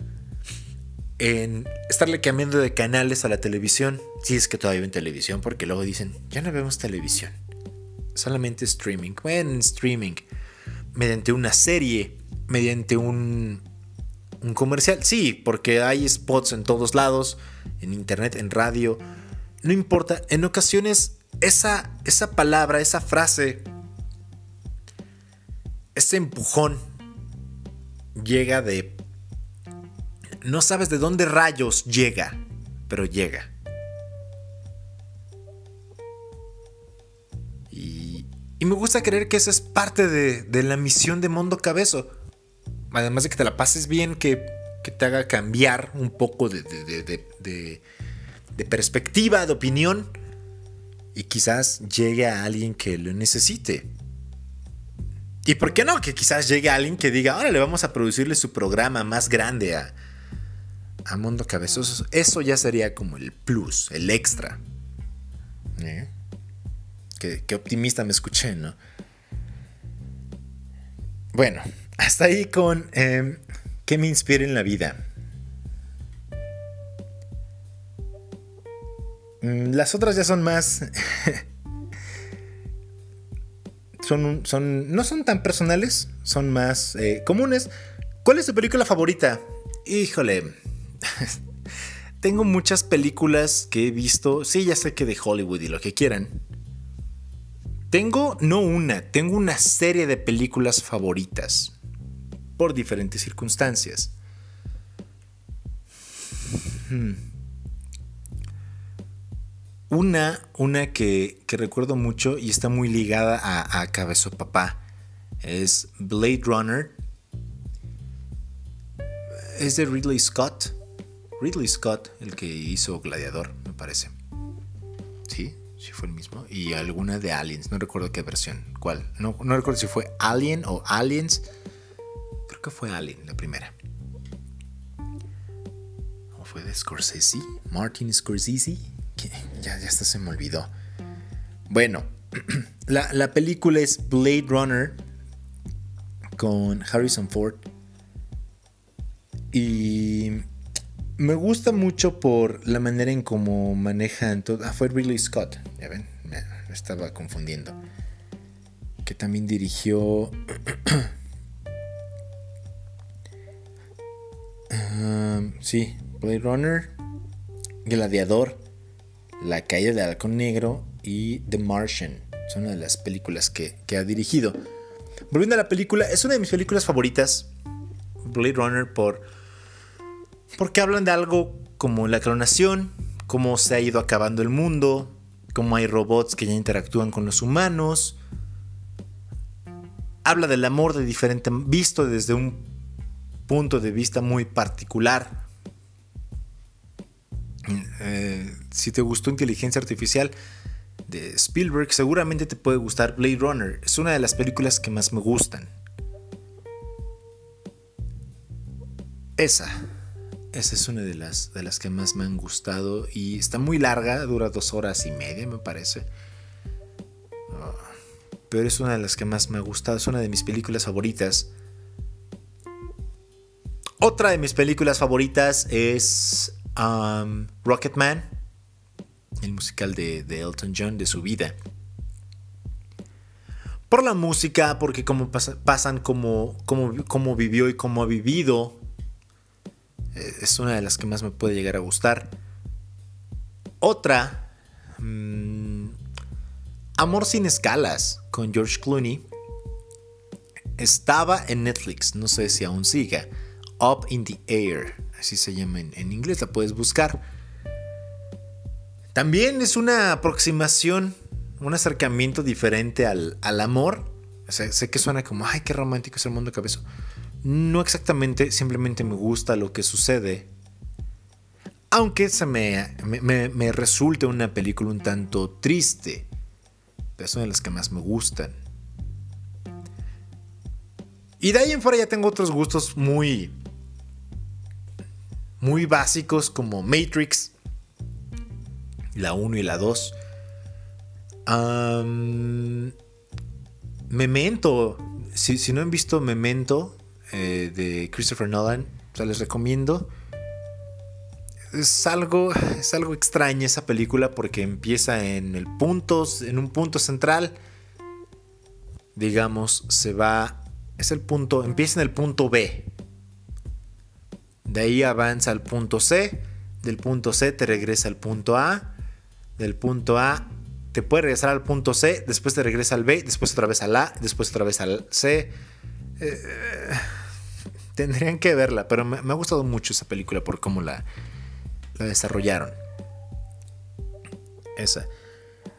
En estarle cambiando de canales a la televisión. Si es que todavía ven televisión, porque luego dicen, ya no vemos televisión solamente streaming. Bueno, streaming. Mediante una serie, mediante un, un comercial. Sí, porque hay spots en todos lados, en internet, en radio. No importa, en ocasiones esa, esa palabra, esa frase, ese empujón llega de... No sabes de dónde rayos llega, pero llega. Y me gusta creer que esa es parte de, la misión de Mundo Cabezo. Además de que te la pases bien, que, te haga cambiar un poco de, de, perspectiva, de opinión. Y quizás llegue a alguien que lo necesite. ¿Y por qué no? Que quizás llegue a alguien que diga, ahora le vamos a producirle su programa más grande a, a Mundo Cabezoso. Eso ya sería como el plus, el extra. ¿Eh? Qué, optimista me escuché, ¿no? Bueno, hasta ahí con em, qué me inspira en la vida. Las otras ya son más... son, son, no son tan personales, son más eh, comunes. ¿Cuál es tu película favorita? Híjole. Tengo muchas películas que he visto. Sí, ya sé que de Hollywood y lo que quieran. Tengo, no una, tengo una serie de películas favoritas. Por diferentes circunstancias. Hmm. Una, una que, recuerdo mucho y está muy ligada a, a Cabezo Papá es Blade Runner. Es de Ridley Scott. Ridley Scott, el que hizo Gladiador, me parece. Sí, sí fue el mismo. Y alguna de Aliens, no recuerdo qué versión. ¿Cuál? No, no recuerdo si fue Alien o Aliens. Creo que fue Alien, la primera. ¿O fue de Scorsese? Martin Scorsese ya, ya hasta se me olvidó. Bueno, la, película es Blade Runner con Harrison Ford. Y me gusta mucho por la manera en cómo manejan todo. Ah, fue Ridley Scott, ya ven, me estaba confundiendo. Que también dirigió. Ah, sí, Blade Runner, Gladiador. La caída del halcón negro y The Martian. Son una de las películas que, ha dirigido. Volviendo a la película, es una de mis películas favoritas. Blade Runner por... Porque hablan de algo como la clonación, cómo se ha ido acabando el mundo, cómo hay robots que ya interactúan con los humanos. Habla del amor de diferente, visto desde un punto de vista muy particular. Eh, si te gustó Inteligencia Artificial de Spielberg, seguramente te puede gustar Blade Runner. Es una de las películas que más me gustan. Esa. Esa es una de las, de las que más me han gustado y está muy larga, dura dos horas y media me parece. Pero es una de las que más me ha gustado, es una de mis películas favoritas. Otra de mis películas favoritas es um, Rocketman, el musical de, Elton John, de su vida. Por la música, porque como pasan como, como, vivió y cómo ha vivido. Eh, es una de las que más me puede llegar a gustar. Otra, mm, Amor sin escalas, con George Clooney. Estaba en Netflix, no sé si aún siga. Up in the Air, así se llama en, inglés, la puedes buscar. También es una aproximación, un acercamiento diferente al, amor. sé que suena como, ay, qué romántico es el mundo cabezo. No exactamente, simplemente me gusta lo que sucede. Aunque se me, me, me resulte una película un tanto triste. Es una de las que más me gustan. Y de ahí en fuera ya tengo otros gustos muy, muy básicos como Matrix, la 1 y la 2. Memento, si, no han visto Memento eh, de Christopher Nolan, les recomiendo. Es algo, es algo extraña esa película porque empieza en el en un punto central. Digamos, se va, es el punto, empieza en el punto B, de ahí avanza al punto C. Del punto C te regresa al punto A. Del punto A te puede regresar al punto C. Después te regresa al B. Después otra vez al A. Después otra vez al C. Eh, tendrían que verla. Pero me, ha gustado mucho esa película por cómo la, la desarrollaron. Esa.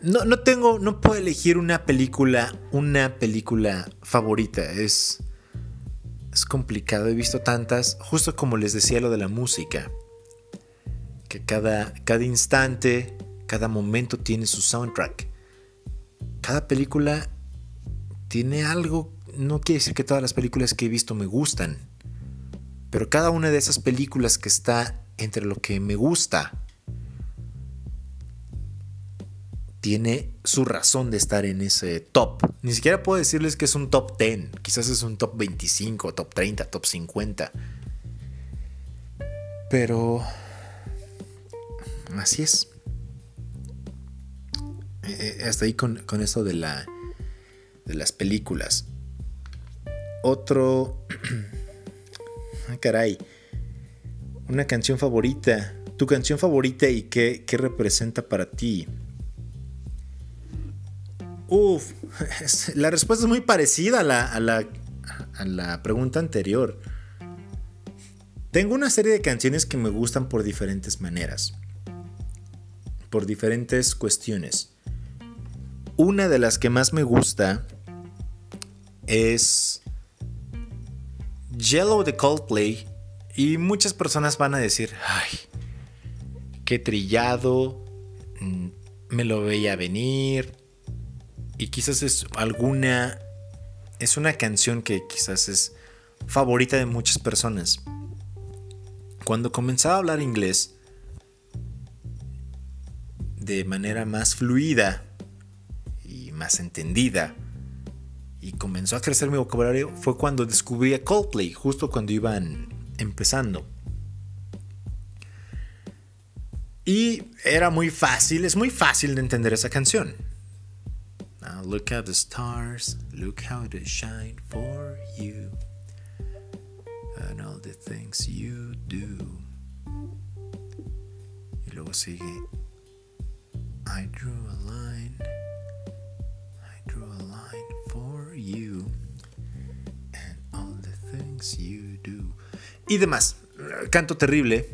No, no tengo, no puedo elegir una película, una película favorita. Es, es complicado, he visto tantas, justo como les decía lo de la música, que cada, cada instante, cada momento tiene su soundtrack. Cada película tiene algo, no quiere decir que todas las películas que he visto me gustan, pero cada una de esas películas que está entre lo que me gusta. Tiene su razón de estar en ese top. Ni siquiera puedo decirles que es un top 10. Quizás es un top 25, top 30, top 50. Pero... Así es. Eh, eh, hasta ahí con, con esto de, la, de las películas. Otro... ah, caray. Una canción favorita. Tu canción favorita y qué, qué representa para ti. Uf, la respuesta es muy parecida a la, a la, a la pregunta anterior. Tengo una serie de canciones que me gustan por diferentes maneras. Por diferentes cuestiones. Una de las que más me gusta es Yellow de Coldplay. Y muchas personas van a decir, ay, qué trillado, mm, me lo veía venir. Y quizás es alguna, es una canción que quizás es favorita de muchas personas. Cuando comenzaba a hablar inglés de manera más fluida y más entendida, y comenzó a crecer mi vocabulario fue cuando descubrí a Coldplay, justo cuando iban empezando. Y era muy fácil, es muy fácil de entender esa canción. Now look at the stars, look how they shine for you, and all the things you do. Y luego sigue, I drew a line. you do. Y demás. Canto terrible.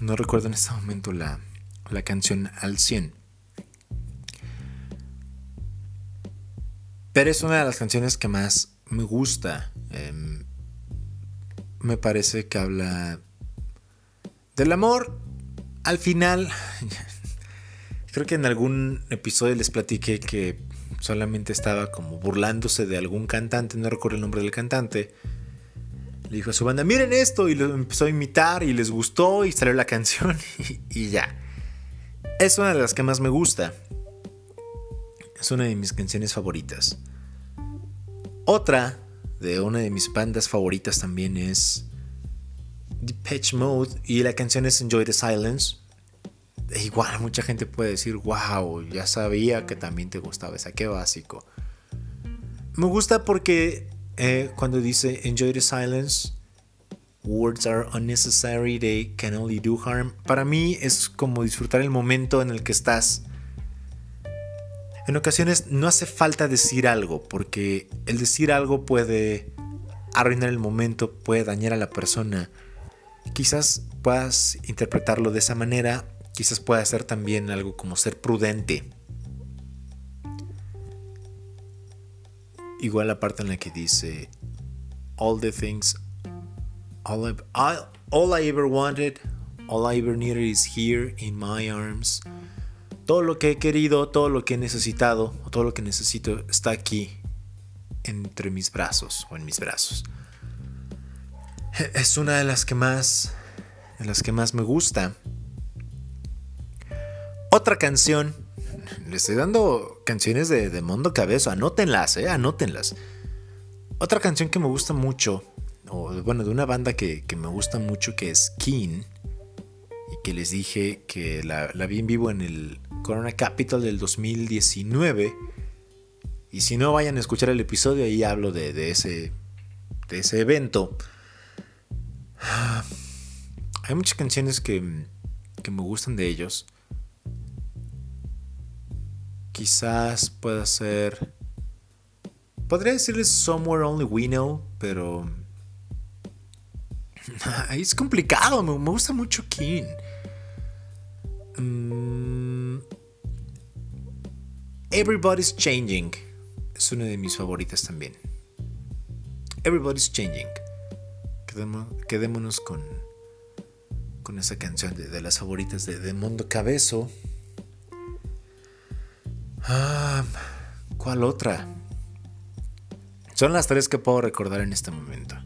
No recuerdo en este momento la, la canción al 100. Pero es una de las canciones que más me gusta. Em, me parece que habla del amor. Al final, creo que en algún episodio les platiqué que solamente estaba como burlándose de algún cantante, no recuerdo el nombre del cantante le dijo a su banda, miren esto, y lo empezó a imitar y les gustó y salió la canción y, ya. Es una de las que más me gusta. Es una de mis canciones favoritas. Otra de una de mis bandas favoritas también es Depeche Mode y la canción es Enjoy the Silence. E igual mucha gente puede decir, wow, ya sabía que también te gustaba esa, qué básico. Me gusta porque eh, cuando dice enjoy the silence, words are unnecessary, they can only do harm. Para mí es como disfrutar el momento en el que estás. En ocasiones no hace falta decir algo, porque el decir algo puede arruinar el momento, puede dañar a la persona. Quizás puedas interpretarlo de esa manera, quizás pueda ser también algo como ser prudente. Igual la parte en la que dice, all the things, all I, all I ever wanted, all I ever needed is here in my arms. Todo lo que he querido, todo lo que he necesitado, todo lo que necesito está aquí, entre mis brazos o en mis brazos. Es una de las que más, de las que más me gusta. Otra canción le estoy dando canciones de, Mondo Cabezo. Anótenlas, eh, anótenlas. Otra canción que me gusta mucho, o bueno, de una banda que, me gusta mucho, que es Keen. Que les dije que la, vi en vivo en el Corona Capital del 2019. Y si no, vayan a escuchar el episodio, ahí hablo de, ese, de ese evento. Hay muchas canciones que, que me gustan de ellos. Quizás pueda ser... Podría decirles Somewhere Only We Know, pero... es complicado, me, gusta mucho King. Mm, Everybody's Changing es una de mis favoritas también. Everybody's Changing. quedémonos con, con esa canción de, las favoritas de, de Mundo Cabezo. Ah, ¿Cuál otra? Son las tres que puedo recordar en este momento.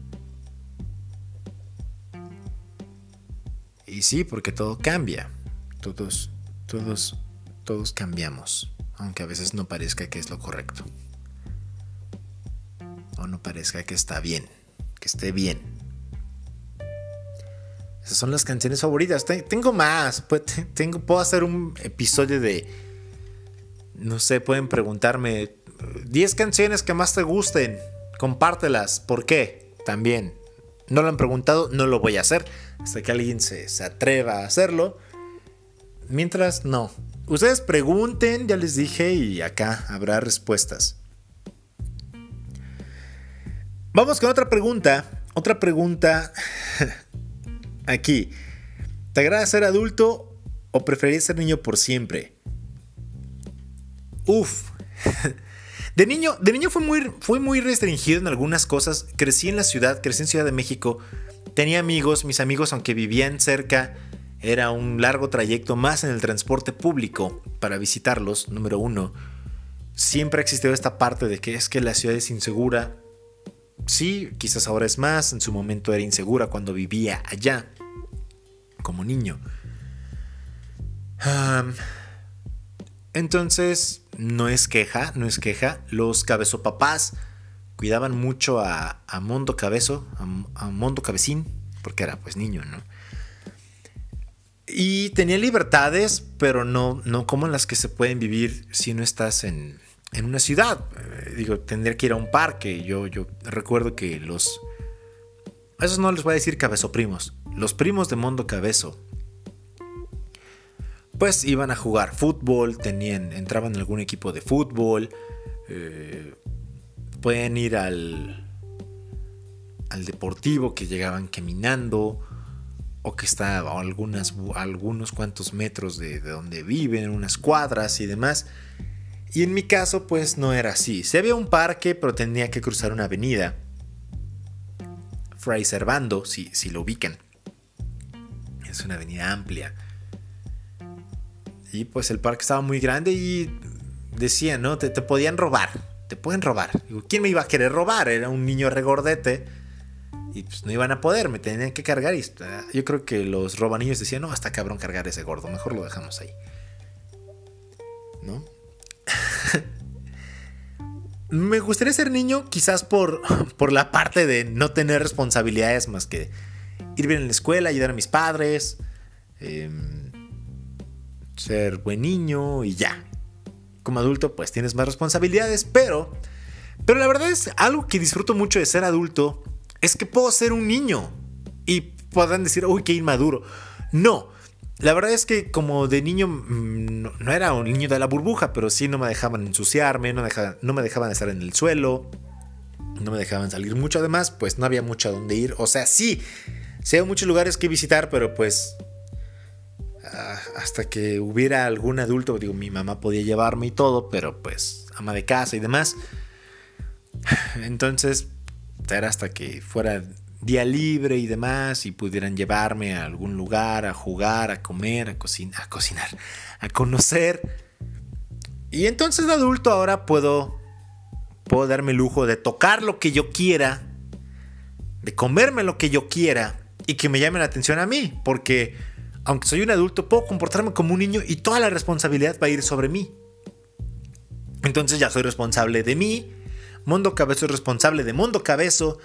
Y sí, porque todo cambia. Todos, todos, todos cambiamos. Aunque a veces no parezca que es lo correcto. O no parezca que está bien. Que esté bien. Esas son las canciones favoritas. Tengo más. Tengo, puedo hacer un episodio de... No sé, pueden preguntarme 10 canciones que más te gusten. Compártelas. ¿Por qué? También. No lo han preguntado, no lo voy a hacer. Hasta que alguien se, se atreva a hacerlo. Mientras, no. Ustedes pregunten, ya les dije, y acá habrá respuestas. Vamos con otra pregunta. Otra pregunta aquí. ¿Te agrada ser adulto o preferirías ser niño por siempre? Uf. De niño, de niño fue muy, fue muy restringido en algunas cosas. Crecí en la ciudad, crecí en Ciudad de México. Tenía amigos, mis amigos, aunque vivían cerca, era un largo trayecto más en el transporte público para visitarlos, número uno. Siempre ha existido esta parte de que es que la ciudad es insegura. Sí, quizás ahora es más, en su momento era insegura cuando vivía allá, como niño. entonces, no es queja, no es queja. Los cabezopapás cuidaban mucho a, a Mondo Cabezo, a, Mondo Cabecín, porque era pues niño, ¿no? Y tenía libertades, pero no, no como las que se pueden vivir si no estás en, en una ciudad. Eh, digo, tendría que ir a un parque. Yo, yo recuerdo que los... Esos no les voy a decir cabezoprimos. Los primos de Mondo Cabezo pues iban a jugar fútbol, tenían, entraban en algún equipo de fútbol, eh, pueden ir al, al deportivo que llegaban caminando o que está a algunos cuantos metros de, de, donde viven, unas cuadras y demás. Y en mi caso, pues no era así. Se había un parque, pero tenía que cruzar una avenida. Fray Servando, si, si lo ubican. Es una avenida amplia. Y pues el parque estaba muy grande y decían, ¿no? Te, podían robar, te pueden robar. ¿Quién me iba a querer robar? Era un niño regordete y pues no iban a poder, me tenían que cargar. Y yo creo que los robanillos decían, no, hasta cabrón cargar ese gordo, mejor lo dejamos ahí. ¿No? me gustaría ser niño quizás por, por la parte de no tener responsabilidades más que ir bien en la escuela, ayudar a mis padres. Eh, ser buen niño y ya. Como adulto pues tienes más responsabilidades, pero pero la verdad es algo que disfruto mucho de ser adulto es que puedo ser un niño y podrán decir, "Uy, qué inmaduro." No, la verdad es que como de niño mm, no, era un niño de la burbuja, pero sí no me dejaban ensuciarme, no, me dejaban estar en el suelo, no me dejaban salir mucho. Además, pues no había mucho a dónde ir. O sea, sí, sí hay muchos lugares que visitar, pero pues hasta que hubiera algún adulto, digo, mi mamá podía llevarme y todo, pero pues ama de casa y demás. Entonces, era hasta que fuera día libre y demás y pudieran llevarme a algún lugar a jugar, a comer, a, cocinar, a cocinar, a conocer. Y entonces adulto ahora puedo puedo darme el lujo de tocar lo que yo quiera, de comerme lo que yo quiera y que me llame la atención a mí, porque aunque soy un adulto, puedo comportarme como un niño y toda la responsabilidad va a ir sobre mí. Entonces ya soy responsable de mí, Mundo Cabezo es responsable de Mundo Cabezo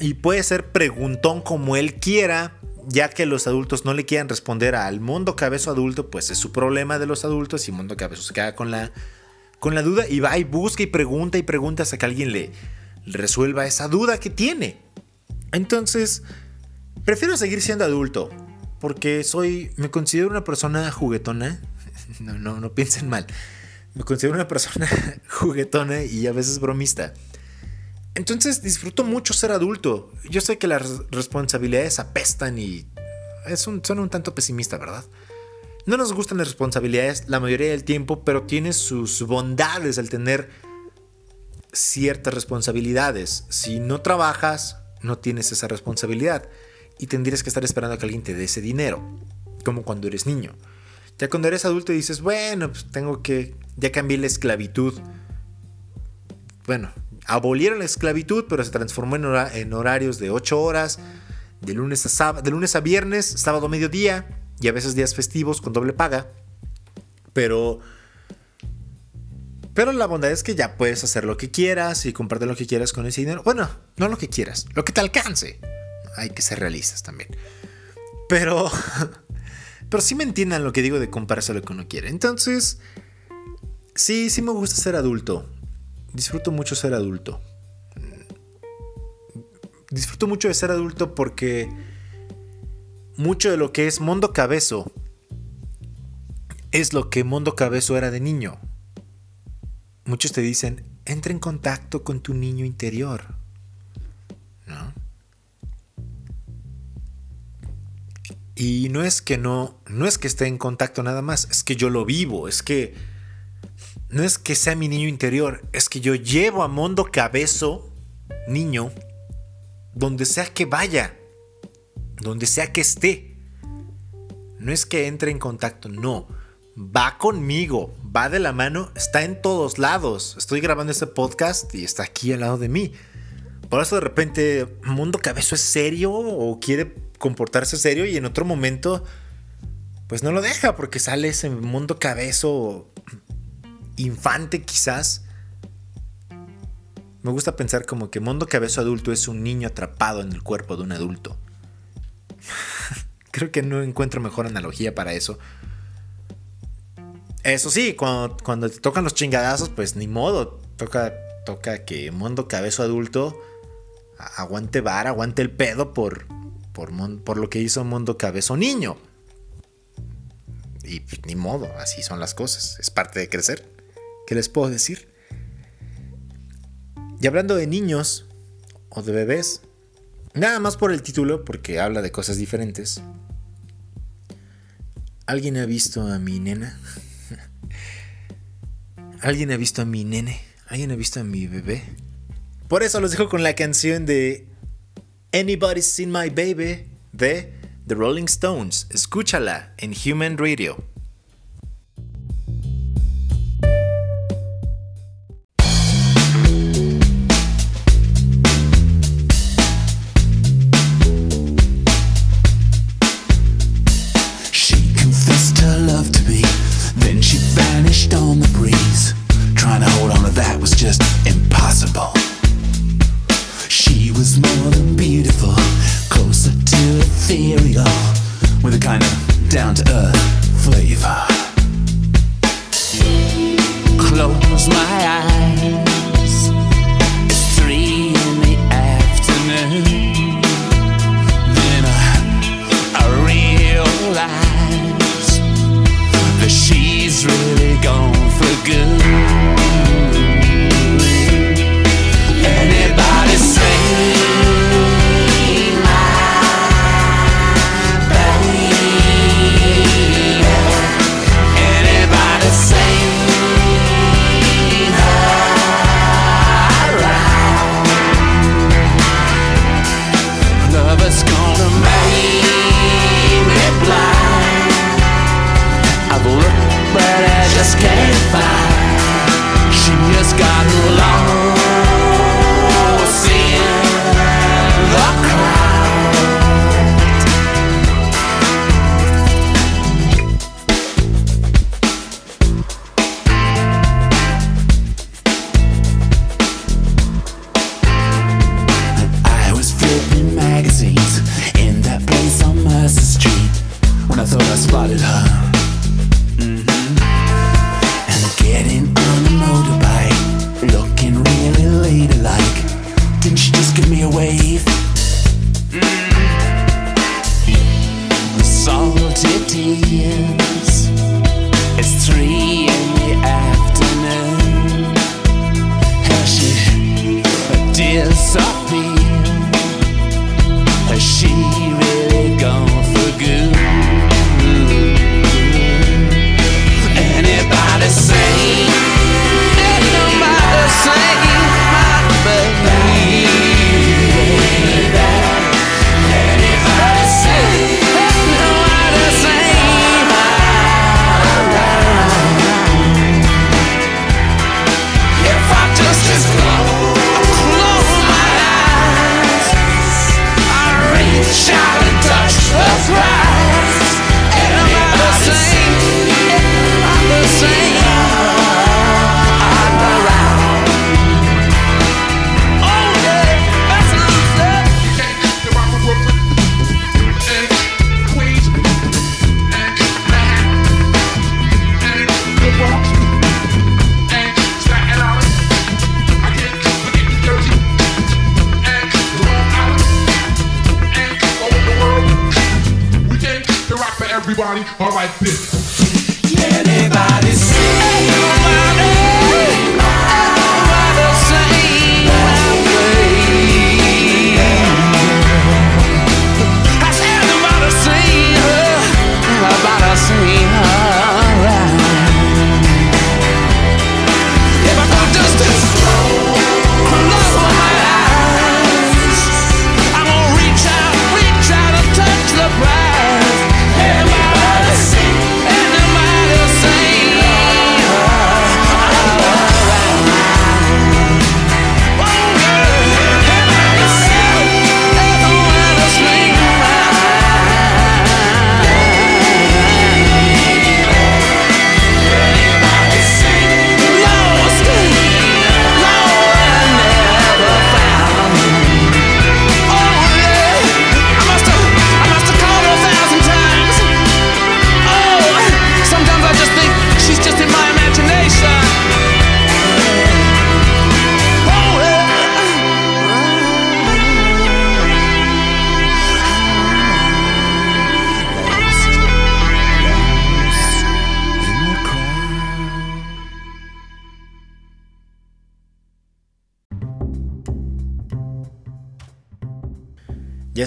y puede ser preguntón como él quiera, ya que los adultos no le quieran responder al Mundo Cabezo adulto, pues es su problema de los adultos y Mundo Cabezo se queda con la, con la duda y va y busca y pregunta y pregunta hasta que alguien le resuelva esa duda que tiene. Entonces, prefiero seguir siendo adulto, porque soy, me considero una persona juguetona. No, no, no piensen mal. Me considero una persona juguetona y a veces bromista. Entonces disfruto mucho ser adulto. Yo sé que las responsabilidades apestan y es un, son un tanto pesimista, ¿verdad? No nos gustan las responsabilidades la mayoría del tiempo, pero tiene sus bondades el tener ciertas responsabilidades. Si no trabajas, no tienes esa responsabilidad y tendrías que estar esperando a que alguien te dé ese dinero, como cuando eres niño. Ya cuando eres adulto dices, bueno, pues tengo que, ya cambié la esclavitud. Bueno, abolieron la esclavitud, pero se transformó en, horarios de 8 horas, De lunes a, de lunes a viernes, sábado a mediodía y a veces días festivos con doble paga. Pero... Pero la bondad es que ya puedes hacer lo que quieras y comprarte lo que quieras con ese dinero. Bueno, no lo que quieras, lo que te alcance. Hay que ser realistas también. Pero... Pero sí me entiendan lo que digo de comprarse lo que uno quiere. Entonces... Sí, sí me gusta ser adulto. Disfruto mucho ser adulto. Disfruto mucho de ser adulto porque mucho de lo que es Mundo Cabezo es lo que Mundo Cabezo era de niño. Muchos te dicen, entra en contacto con tu niño interior. ¿No? Y no es que no, no es que esté en contacto nada más, es que yo lo vivo, es que no es que sea mi niño interior, es que yo llevo a Mundo Cabezo, niño, donde sea que vaya, donde sea que esté. No es que entre en contacto, no. Va conmigo, va de la mano, está en todos lados. Estoy grabando este podcast y está aquí al lado de mí. Por eso de repente, Mundo Cabezo es serio o quiere comportarse serio y en otro momento, pues no lo deja porque sale ese Mundo Cabezo infante quizás. Me gusta pensar como que Mundo Cabezo Adulto es un niño atrapado en el cuerpo de un adulto. Creo que no encuentro mejor analogía para eso. Eso sí, cuando, cuando te tocan los chingadazos, pues ni modo. Toca, toca que Mundo Cabezo Adulto aguante vara, aguante el pedo por, por, lo que hizo Mundo Cabezo Niño. Y pues, ni modo, así son las cosas. Es parte de crecer. ¿Qué les puedo decir? Y hablando de niños o de bebés, nada más por el título, porque habla de cosas diferentes. ¿Alguien ha visto a mi nena? ¿Alguien ha visto a mi nene? ¿Alguien ha visto a mi bebé? Por eso los dejo con la canción de Anybody's Seen My Baby de The Rolling Stones. Escúchala en Human Radio.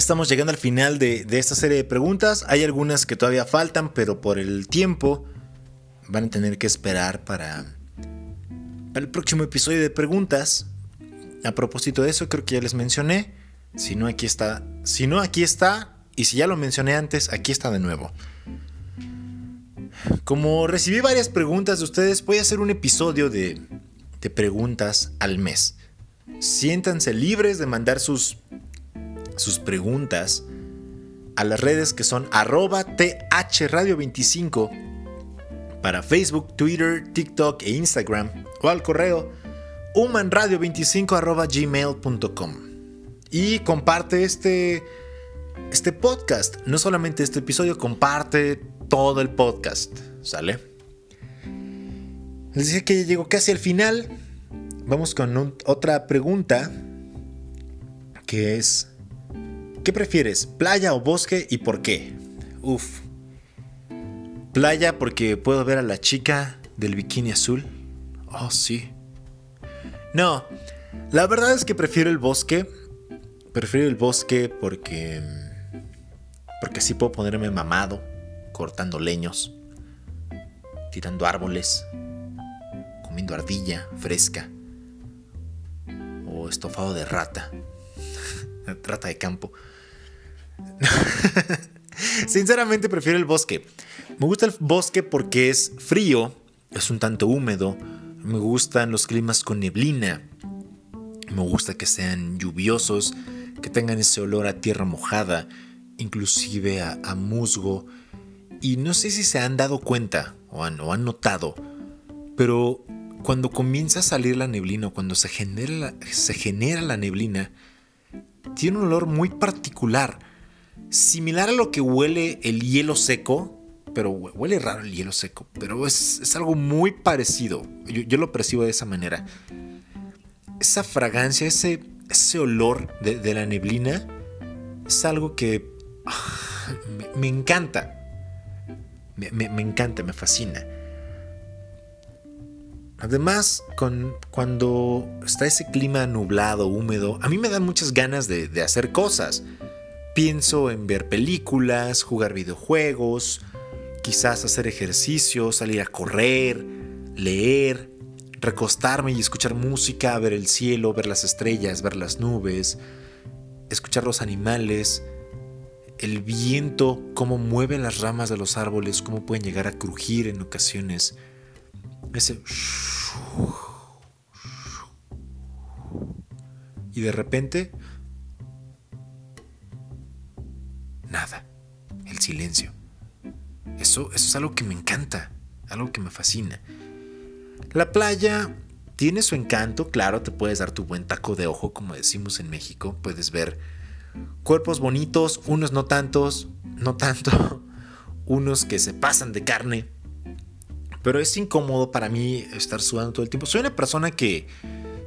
Estamos llegando al final de, esta serie de preguntas. Hay algunas que todavía faltan, pero por el tiempo van a tener que esperar para, el próximo episodio de preguntas. A propósito de eso, creo que ya les mencioné. Si no, aquí está. Si no, aquí está. Y si ya lo mencioné antes, aquí está de nuevo. Como recibí varias preguntas de ustedes, voy a hacer un episodio de preguntas al mes. Siéntanse libres de mandar sus sus preguntas a las redes que son arroba thradio25 para Facebook, Twitter, TikTok e Instagram o al correo humanradio25 arroba gmail.com y comparte este, este podcast, no solamente este episodio, comparte todo el podcast, ¿sale? Les dije que ya llegó casi al final, vamos con otra pregunta que es... ¿Qué prefieres, playa o bosque y por qué? Uf. Playa porque puedo ver a la chica del bikini azul. Oh, sí. No, la verdad es que prefiero el bosque. Prefiero el bosque porque... Porque así puedo ponerme mamado, cortando leños, tirando árboles, comiendo ardilla fresca o estofado de rata. Rata de campo. Sinceramente prefiero el bosque. Me gusta el bosque porque es frío, es un tanto húmedo. Me gustan los climas con neblina. Me gusta que sean lluviosos, que tengan ese olor a tierra mojada, inclusive a, a musgo. Y no sé si se han dado cuenta o han, notado, pero cuando comienza a salir la neblina, o cuando se genera la neblina, tiene un olor muy particular, similar a lo que huele el hielo seco, pero hue- huele raro el hielo seco, pero es, es algo muy parecido. Yo, lo percibo de esa manera. Esa fragancia, ese, ese olor de, de la neblina, es algo que ah, me, encanta. Me, me- me encanta, me fascina. Además, con, cuando está ese clima nublado, húmedo, a mí me dan muchas ganas de, de hacer cosas. Pienso en ver películas, jugar videojuegos, quizás hacer ejercicio, salir a correr, leer, recostarme y escuchar música, ver el cielo, ver las estrellas, ver las nubes, escuchar los animales, el viento, cómo mueve las ramas de los árboles, cómo pueden llegar a crujir en ocasiones. Ese... Y de repente... Nada. El silencio. Eso, eso es algo que me encanta. Algo que me fascina. La playa tiene su encanto, claro, te puedes dar tu buen taco de ojo, como decimos en México. Puedes ver cuerpos bonitos, unos no tantos, no tanto, unos que se pasan de carne. Pero es incómodo para mí estar sudando todo el tiempo. Soy una persona que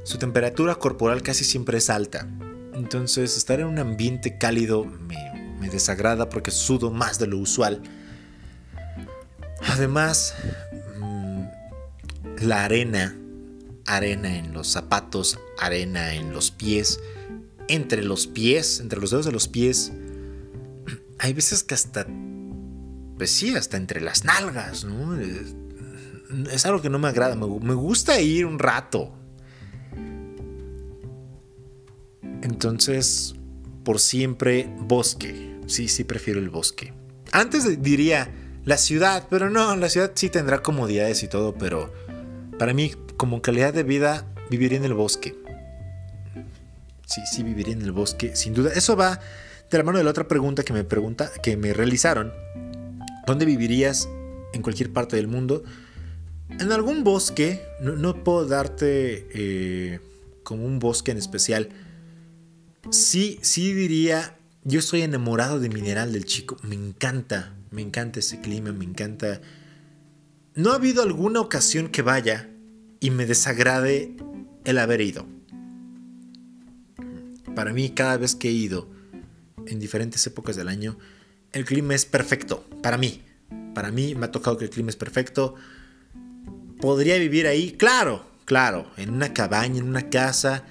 su temperatura corporal casi siempre es alta. Entonces estar en un ambiente cálido me, me desagrada porque sudo más de lo usual. Además, mm, la arena, arena en los zapatos, arena en los pies, entre los pies, entre los dedos de los pies, hay veces que hasta, pues sí, hasta entre las nalgas, ¿no? Es, algo que no me agrada, me, me gusta ir un rato. Entonces, por siempre, bosque. Sí, sí, prefiero el bosque. Antes diría la ciudad, pero no, la ciudad sí tendrá comodidades y todo, pero para mí, como calidad de vida, viviría en el bosque. Sí, sí, viviría en el bosque, sin duda. Eso va de la mano de la otra pregunta que me pregunta, que me realizaron. ¿Dónde vivirías en cualquier parte del mundo? En algún bosque, no, no puedo darte eh, como un bosque en especial. Sí, sí diría, yo estoy enamorado de Mineral del Chico. Me encanta, me encanta ese clima, me encanta... No ha habido alguna ocasión que vaya y me desagrade el haber ido. Para mí, cada vez que he ido, en diferentes épocas del año, el clima es perfecto. Para mí. Para mí me ha tocado que el clima es perfecto. ¿Podría vivir ahí? Claro, claro. En una cabaña, en una casa,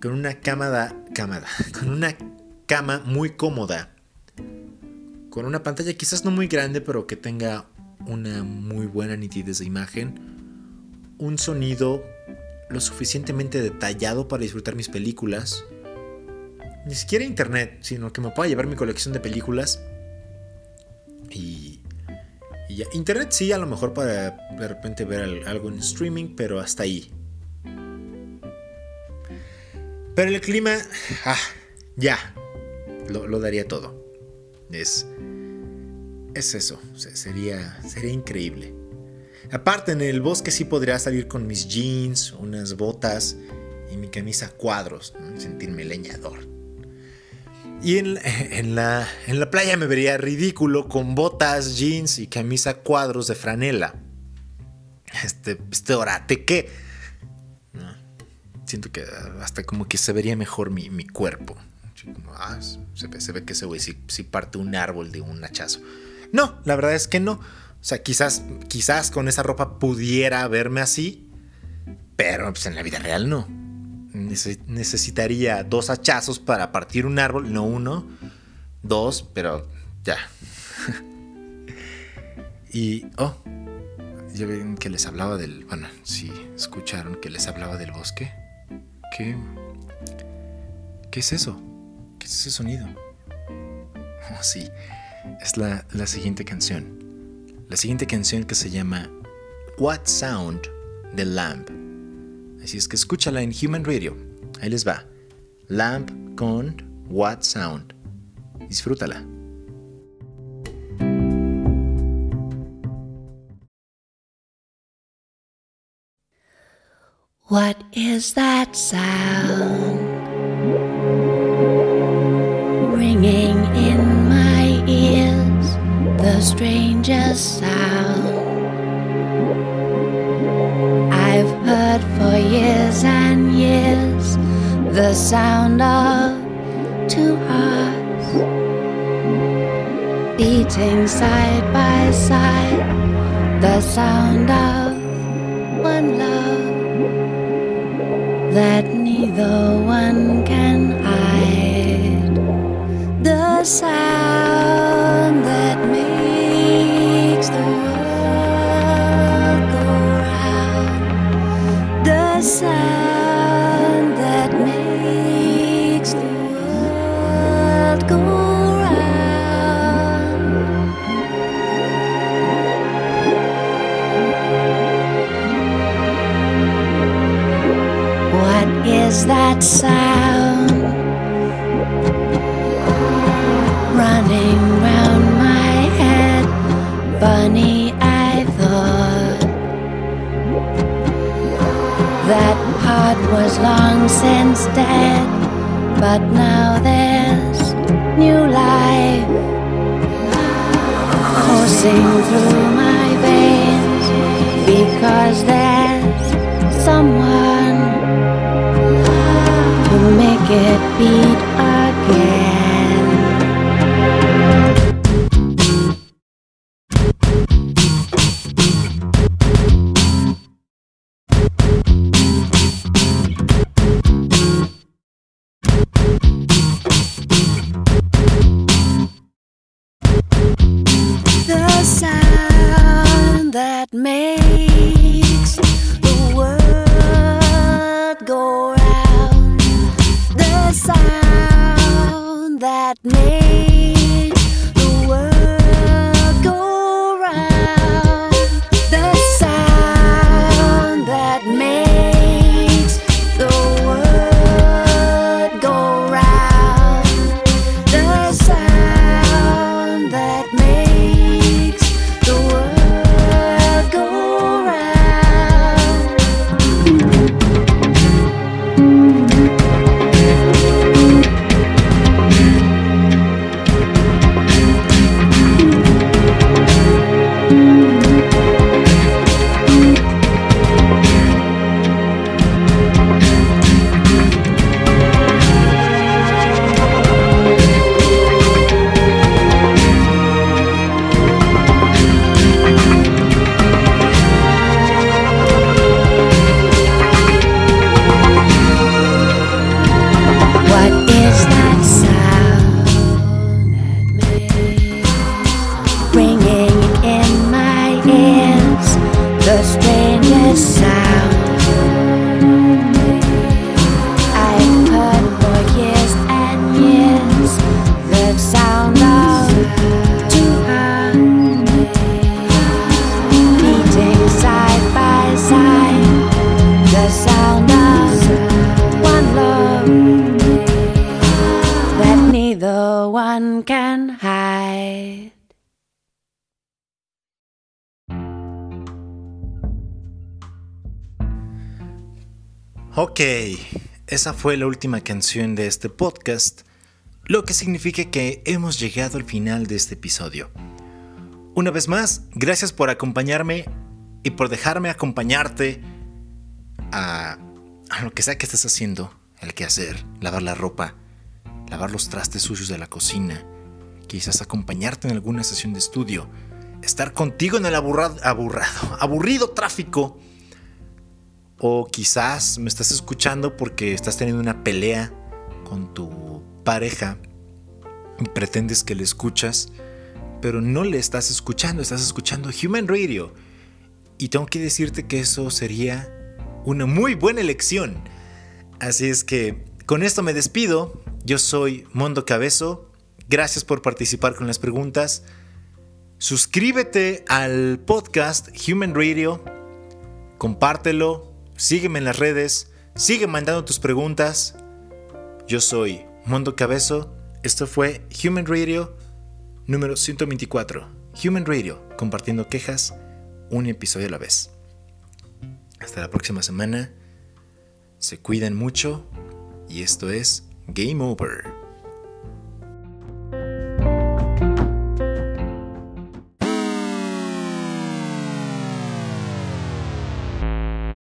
con una cama, cama con una cama muy cómoda. Con una pantalla quizás no muy grande, pero que tenga una muy buena nitidez de imagen. Un sonido lo suficientemente detallado para disfrutar mis películas. Ni siquiera internet, sino que me pueda llevar mi colección de películas. Y, y ya. Internet sí, a lo mejor para de repente ver algo en streaming, pero hasta ahí. Pero el clima, ah, ya, lo, daría todo. Es, es eso, sería, sería increíble. Aparte, en el bosque sí podría salir con mis jeans, unas botas y mi camisa cuadros, sentirme leñador. Y en, en, la, en la playa me vería ridículo con botas, jeans y camisa cuadros de franela. Este, este orate que... Siento que hasta como que se vería mejor mi, mi cuerpo. Como, ah, se, ve, se, ve, que ese güey sí, sí parte un árbol de un hachazo. No, la verdad es que no. O sea, quizás, quizás con esa ropa pudiera verme así, pero pues en la vida real no. necesitaría dos hachazos para partir un árbol, no uno, dos, pero ya. y, oh, ya ven que les hablaba del, bueno, si escucharon que les hablaba del bosque. ¿Qué? ¿Qué es eso? ¿Qué es ese sonido? Oh, sí, es la, la siguiente canción la siguiente canción que se llama What Sound de Lamp. Así es que escúchala en Human Radio. Ahí les va. Lamp con What Sound. Disfrútala. What is that sound ringing in my ears? The strangest sound I've heard for years and years. The sound of two hearts beating side by side. That neither Ok, esa fue la última canción de este podcast, lo que significa que hemos llegado al final de este episodio. Una vez más, gracias por acompañarme y por dejarme acompañarte a, lo que sea que estés haciendo, el que hacer, lavar la ropa, lavar los trastes sucios de la cocina, quizás acompañarte en alguna sesión de estudio, estar contigo en el aburrado, aburrado, aburrido tráfico o quizás me estás escuchando porque estás teniendo una pelea con tu pareja y pretendes que le escuchas, pero no le estás escuchando, estás escuchando Human Radio. Y tengo que decirte que eso sería una muy buena elección. Así es que con esto me despido. Yo soy Mondo Cabezo. Gracias por participar con las preguntas. Suscríbete al podcast Human Radio. Compártelo. Sígueme en las redes. Sigue mandando tus preguntas. Yo soy Mondo Cabezo. Esto fue Human Radio número 124. Human Radio, compartiendo quejas un episodio a la vez. Hasta la próxima semana. Se cuidan mucho. Y esto es Game Over.